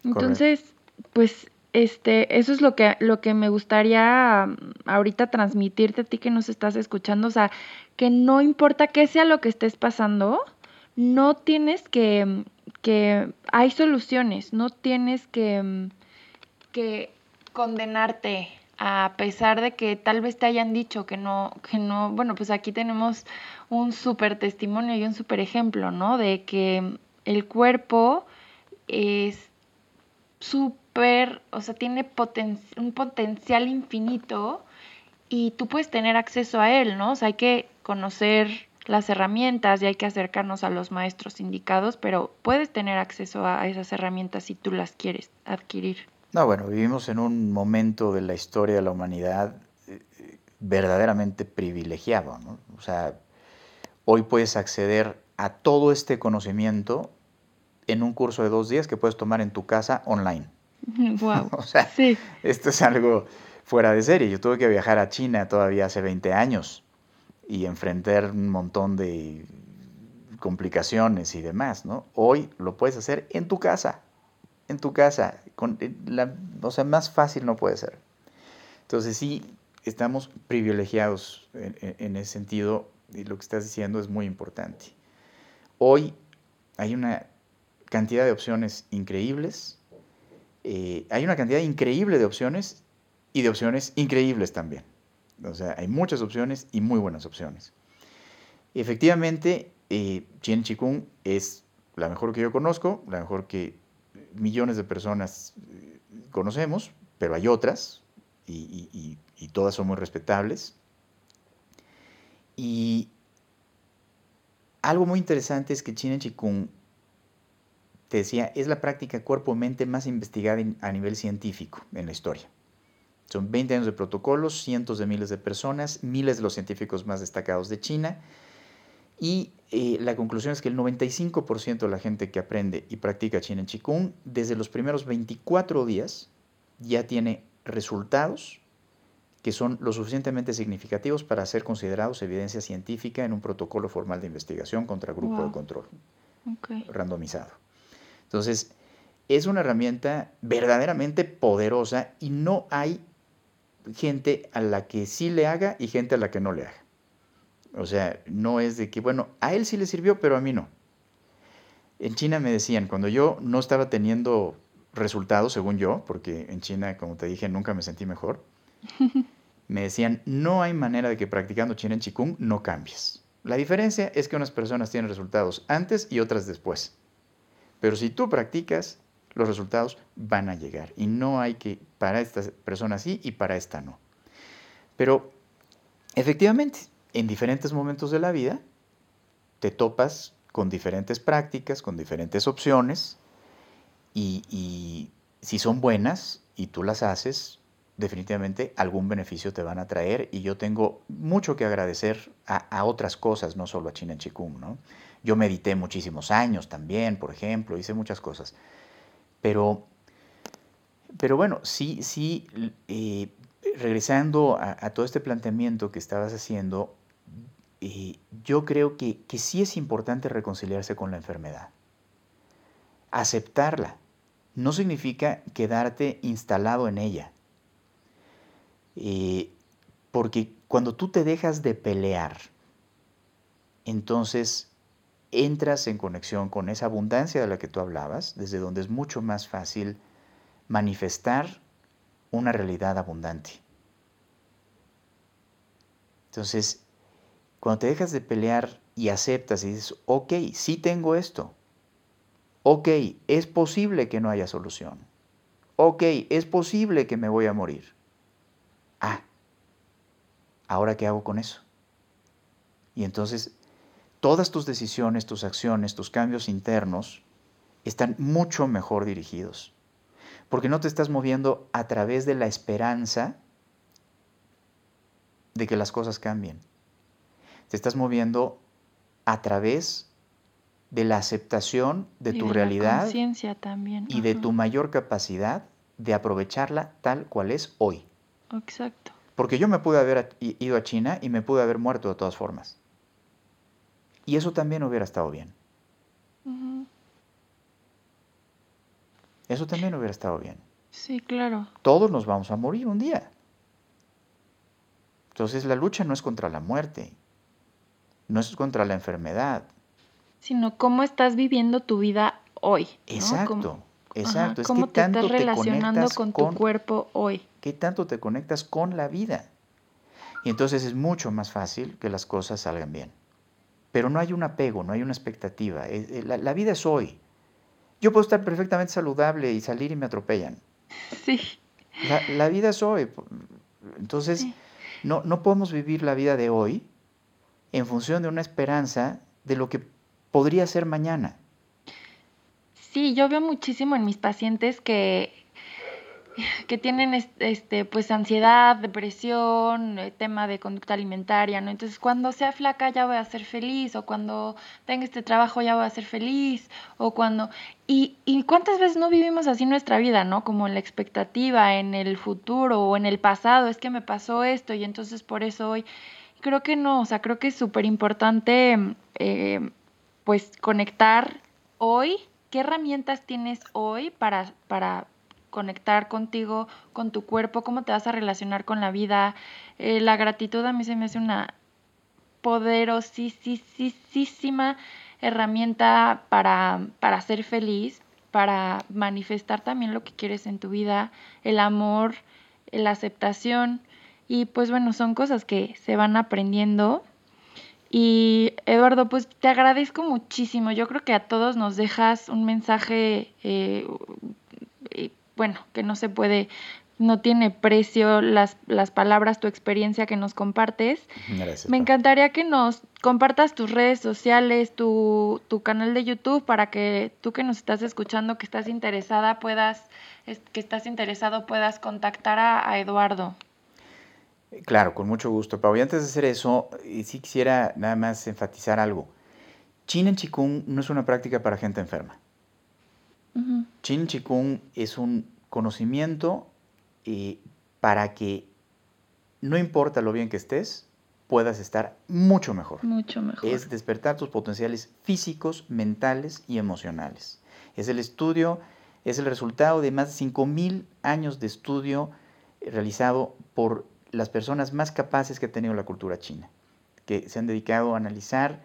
Entonces, pues este, eso es lo que, lo que me gustaría mm, ahorita transmitirte a ti que nos estás escuchando, o sea, que no importa qué sea lo que estés pasando, no tienes que, que hay soluciones, no tienes que mm, que condenarte a pesar de que tal vez te hayan dicho que no, que no, bueno, pues aquí tenemos un súper testimonio y un súper ejemplo, ¿no? De que el cuerpo es súper, o sea, tiene un potencial infinito y tú puedes tener acceso a él, ¿no? O sea, hay que conocer las herramientas y hay que acercarnos a los maestros indicados, pero puedes tener acceso a esas herramientas si tú las quieres adquirir. No, bueno, vivimos en un momento de la historia de la humanidad eh, verdaderamente privilegiado. ¿no? O sea, hoy puedes acceder a todo este conocimiento en un curso de dos días que puedes tomar en tu casa online. <laughs> Wow. <laughs> o sea, esto es algo fuera de serie. Yo tuve que viajar a China todavía hace 20 años y enfrentar un montón de complicaciones y demás, ¿no? Hoy lo puedes hacer en tu casa en tu casa. Con eh, la, o sea, más fácil no puede ser. Entonces sí, estamos privilegiados en, ese sentido y lo que estás diciendo es muy importante. Hoy hay una cantidad de opciones increíbles, eh, hay una cantidad increíble de opciones y de opciones increíbles también. O sea, hay muchas opciones y muy buenas opciones. Efectivamente, eh, Chien es la mejor que yo conozco, la mejor que millones de personas eh, conocemos, pero hay otras y, todas son muy respetables. Y algo muy interesante es que China Chikung, te decía, es la práctica cuerpo-mente más investigada a nivel científico en la historia. Son 20 años de protocolos, cientos de miles de personas, miles de los científicos más destacados de China. Y eh, la conclusión es que el 95% de la gente que aprende y practica China en Qigong, desde los primeros 24 días ya tiene resultados que son lo suficientemente significativos para ser considerados evidencia científica en un protocolo formal de investigación contra grupo de control randomizado. Entonces, es una herramienta verdaderamente poderosa y no hay gente a la que sí le haga y gente a la que no le haga. O sea, no es de que, bueno, a él sí le sirvió, pero a mí no. En China me decían, cuando yo no estaba teniendo resultados, según yo, porque en China, como te dije, nunca me sentí mejor, <laughs> me decían, no hay manera de que practicando China en Qigong no cambies. La diferencia es que unas personas tienen resultados antes y otras después. Pero si tú practicas, los resultados van a llegar. Y no hay que, para esta persona sí y para esta no. Pero efectivamente, en diferentes momentos de la vida, te topas con diferentes prácticas, con diferentes opciones, y, y si son buenas y tú las haces, definitivamente algún beneficio te van a traer y yo tengo mucho que agradecer a, otras cosas, no solo a China Chikung, ¿no? Yo medité muchísimos años también, por ejemplo, hice muchas cosas. Pero, pero bueno, sí, sí, eh, regresando a, todo este planteamiento que estabas haciendo, yo creo que, que sí es importante reconciliarse con la enfermedad. Aceptarla no significa quedarte instalado en ella eh, porque cuando tú te dejas de pelear, entonces entras en conexión con esa abundancia de la que tú hablabas, desde donde es mucho más fácil manifestar una realidad abundante. Entonces, cuando te dejas de pelear y aceptas y dices, ok, sí tengo esto, ok, es posible que no haya solución, ok, es posible que me voy a morir, ah, ¿ahora qué hago con eso? Y entonces todas tus decisiones, tus acciones, tus cambios internos están mucho mejor dirigidos. Porque no te estás moviendo a través de la esperanza de que las cosas cambien. Te estás moviendo a través de la aceptación de tu realidad también. y de tu mayor capacidad de aprovecharla tal cual es hoy. Exacto. Porque yo me pude haber ido a China y me pude haber muerto de todas formas. Y eso también hubiera estado bien. Eso también hubiera estado bien. Sí, claro. Todos nos vamos a morir un día. Entonces la lucha no es contra la muerte, no es contra la enfermedad. Sino cómo estás viviendo tu vida hoy. Exacto. Exacto. es ¿Cómo te estás relacionando con tu cuerpo hoy? ¿Qué tanto te conectas con la vida? Y entonces es mucho más fácil que las cosas salgan bien. Pero no hay un apego, no hay una expectativa. La, vida es hoy. Yo puedo estar perfectamente saludable y salir y me atropellan. <laughs> Sí. La, vida es hoy. Entonces, no, no podemos vivir la vida de hoy en función de una esperanza de lo que podría ser mañana. Sí, yo veo muchísimo en mis pacientes que, que tienen este, pues ansiedad, depresión, eh, tema de conducta alimentaria, ¿no? Entonces, cuando sea flaca ya voy a ser feliz, o cuando tenga este trabajo ya voy a ser feliz, o cuando... Y, y cuántas veces no vivimos así nuestra vida, ¿no? Como en la expectativa, en el futuro o en el pasado, es que me pasó esto y entonces por eso hoy... Creo que no, o sea, creo que es súper importante, eh, pues, conectar hoy ¿Qué herramientas tienes hoy para, para conectar contigo, con tu cuerpo? ¿Cómo te vas a relacionar con la vida? Eh, la gratitud a mí se me hace una poderosísima herramienta para, para ser feliz, para manifestar también lo que quieres en tu vida, el amor, la aceptación. Y pues bueno, son cosas que se van aprendiendo y Eduardo, pues te agradezco muchísimo. Yo creo que a todos nos dejas un mensaje, eh, bueno, que no se puede no tiene precio las, las palabras, tu experiencia que nos compartes. Gracias. Me encantaría que nos compartas tus redes sociales, tu, tu canal de YouTube, para que tú que nos estás escuchando, que estás interesada, puedas, que estás interesado, puedas contactar a, a Eduardo. Claro, con mucho gusto, Pau. Y antes de hacer eso, eh, sí quisiera nada más enfatizar algo. Chin en Chikung no es una práctica para gente enferma. Chin Chikung es un conocimiento eh, para que no importa lo bien que estés, puedas estar mucho mejor. Mucho mejor. Es despertar tus potenciales físicos, mentales y emocionales. Es el estudio, es el resultado de más de 5.000 años de estudio realizado por las personas más capaces que ha tenido la cultura china, que se han dedicado a analizar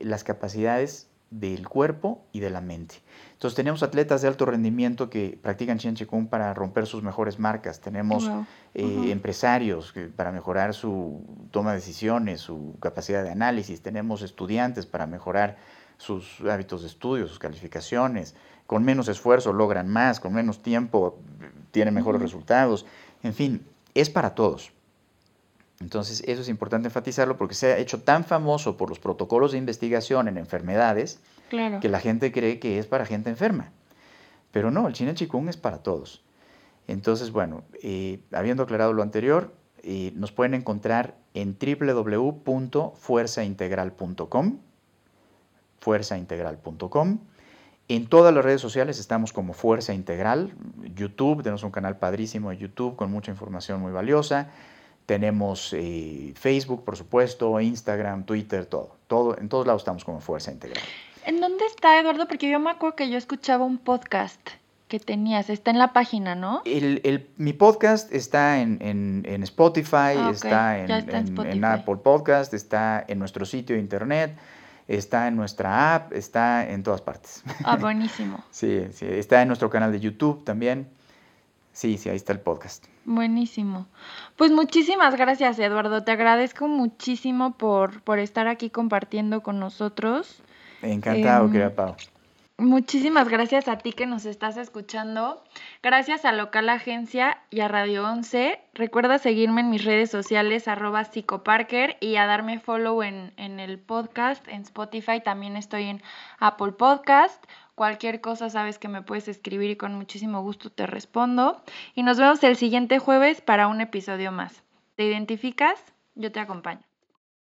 las capacidades del cuerpo y de la mente. Entonces tenemos atletas de alto rendimiento que practican Chen Qigong para romper sus mejores marcas. Tenemos Wow. eh, empresarios que- para mejorar su toma de decisiones, su capacidad de análisis. Tenemos estudiantes para mejorar sus hábitos de estudio, sus calificaciones. Con menos esfuerzo logran más, con menos tiempo eh, tienen mejores resultados. En fin, es para todos. Entonces, eso es importante enfatizarlo porque se ha hecho tan famoso por los protocolos de investigación en enfermedades Claro. que la gente cree que es para gente enferma. Pero no, el China Chikung es para todos. Entonces, bueno, eh, habiendo aclarado lo anterior, eh, nos pueden encontrar en www.fuerzaintegral.com, fuerzaintegral.com. En todas las redes sociales estamos como Fuerza Integral. YouTube, tenemos un canal padrísimo de YouTube con mucha información muy valiosa. Tenemos eh, Facebook, por supuesto, Instagram, Twitter, todo. todo. En todos lados estamos como Fuerza Integral. ¿En dónde está Eduardo? Porque yo me acuerdo que yo escuchaba un podcast que tenías. Está en la página, ¿no? El, el- mi podcast está en, en- en Spotify, Ah, está, en, está en. Apple Podcast, está en nuestro sitio de internet, está en nuestra app, está en todas partes. Ah, <laughs> buenísimo. sí, sí, está en nuestro canal de YouTube también. Sí, sí, ahí está el podcast. Buenísimo. Pues muchísimas gracias, Eduardo. Te agradezco muchísimo por, por estar aquí compartiendo con nosotros. Encantado, Em, querida Pau. Muchísimas gracias a ti que nos estás escuchando. Gracias a Local Agencia y a Radio 11. Recuerda seguirme en mis redes sociales arroba psicoparker y a darme follow en, en el podcast, en Spotify. También estoy en Apple Podcast. Cualquier cosa sabes que me puedes escribir y con muchísimo gusto te respondo. Y nos vemos el siguiente jueves para un episodio más. ¿Te identificas? Yo te acompaño.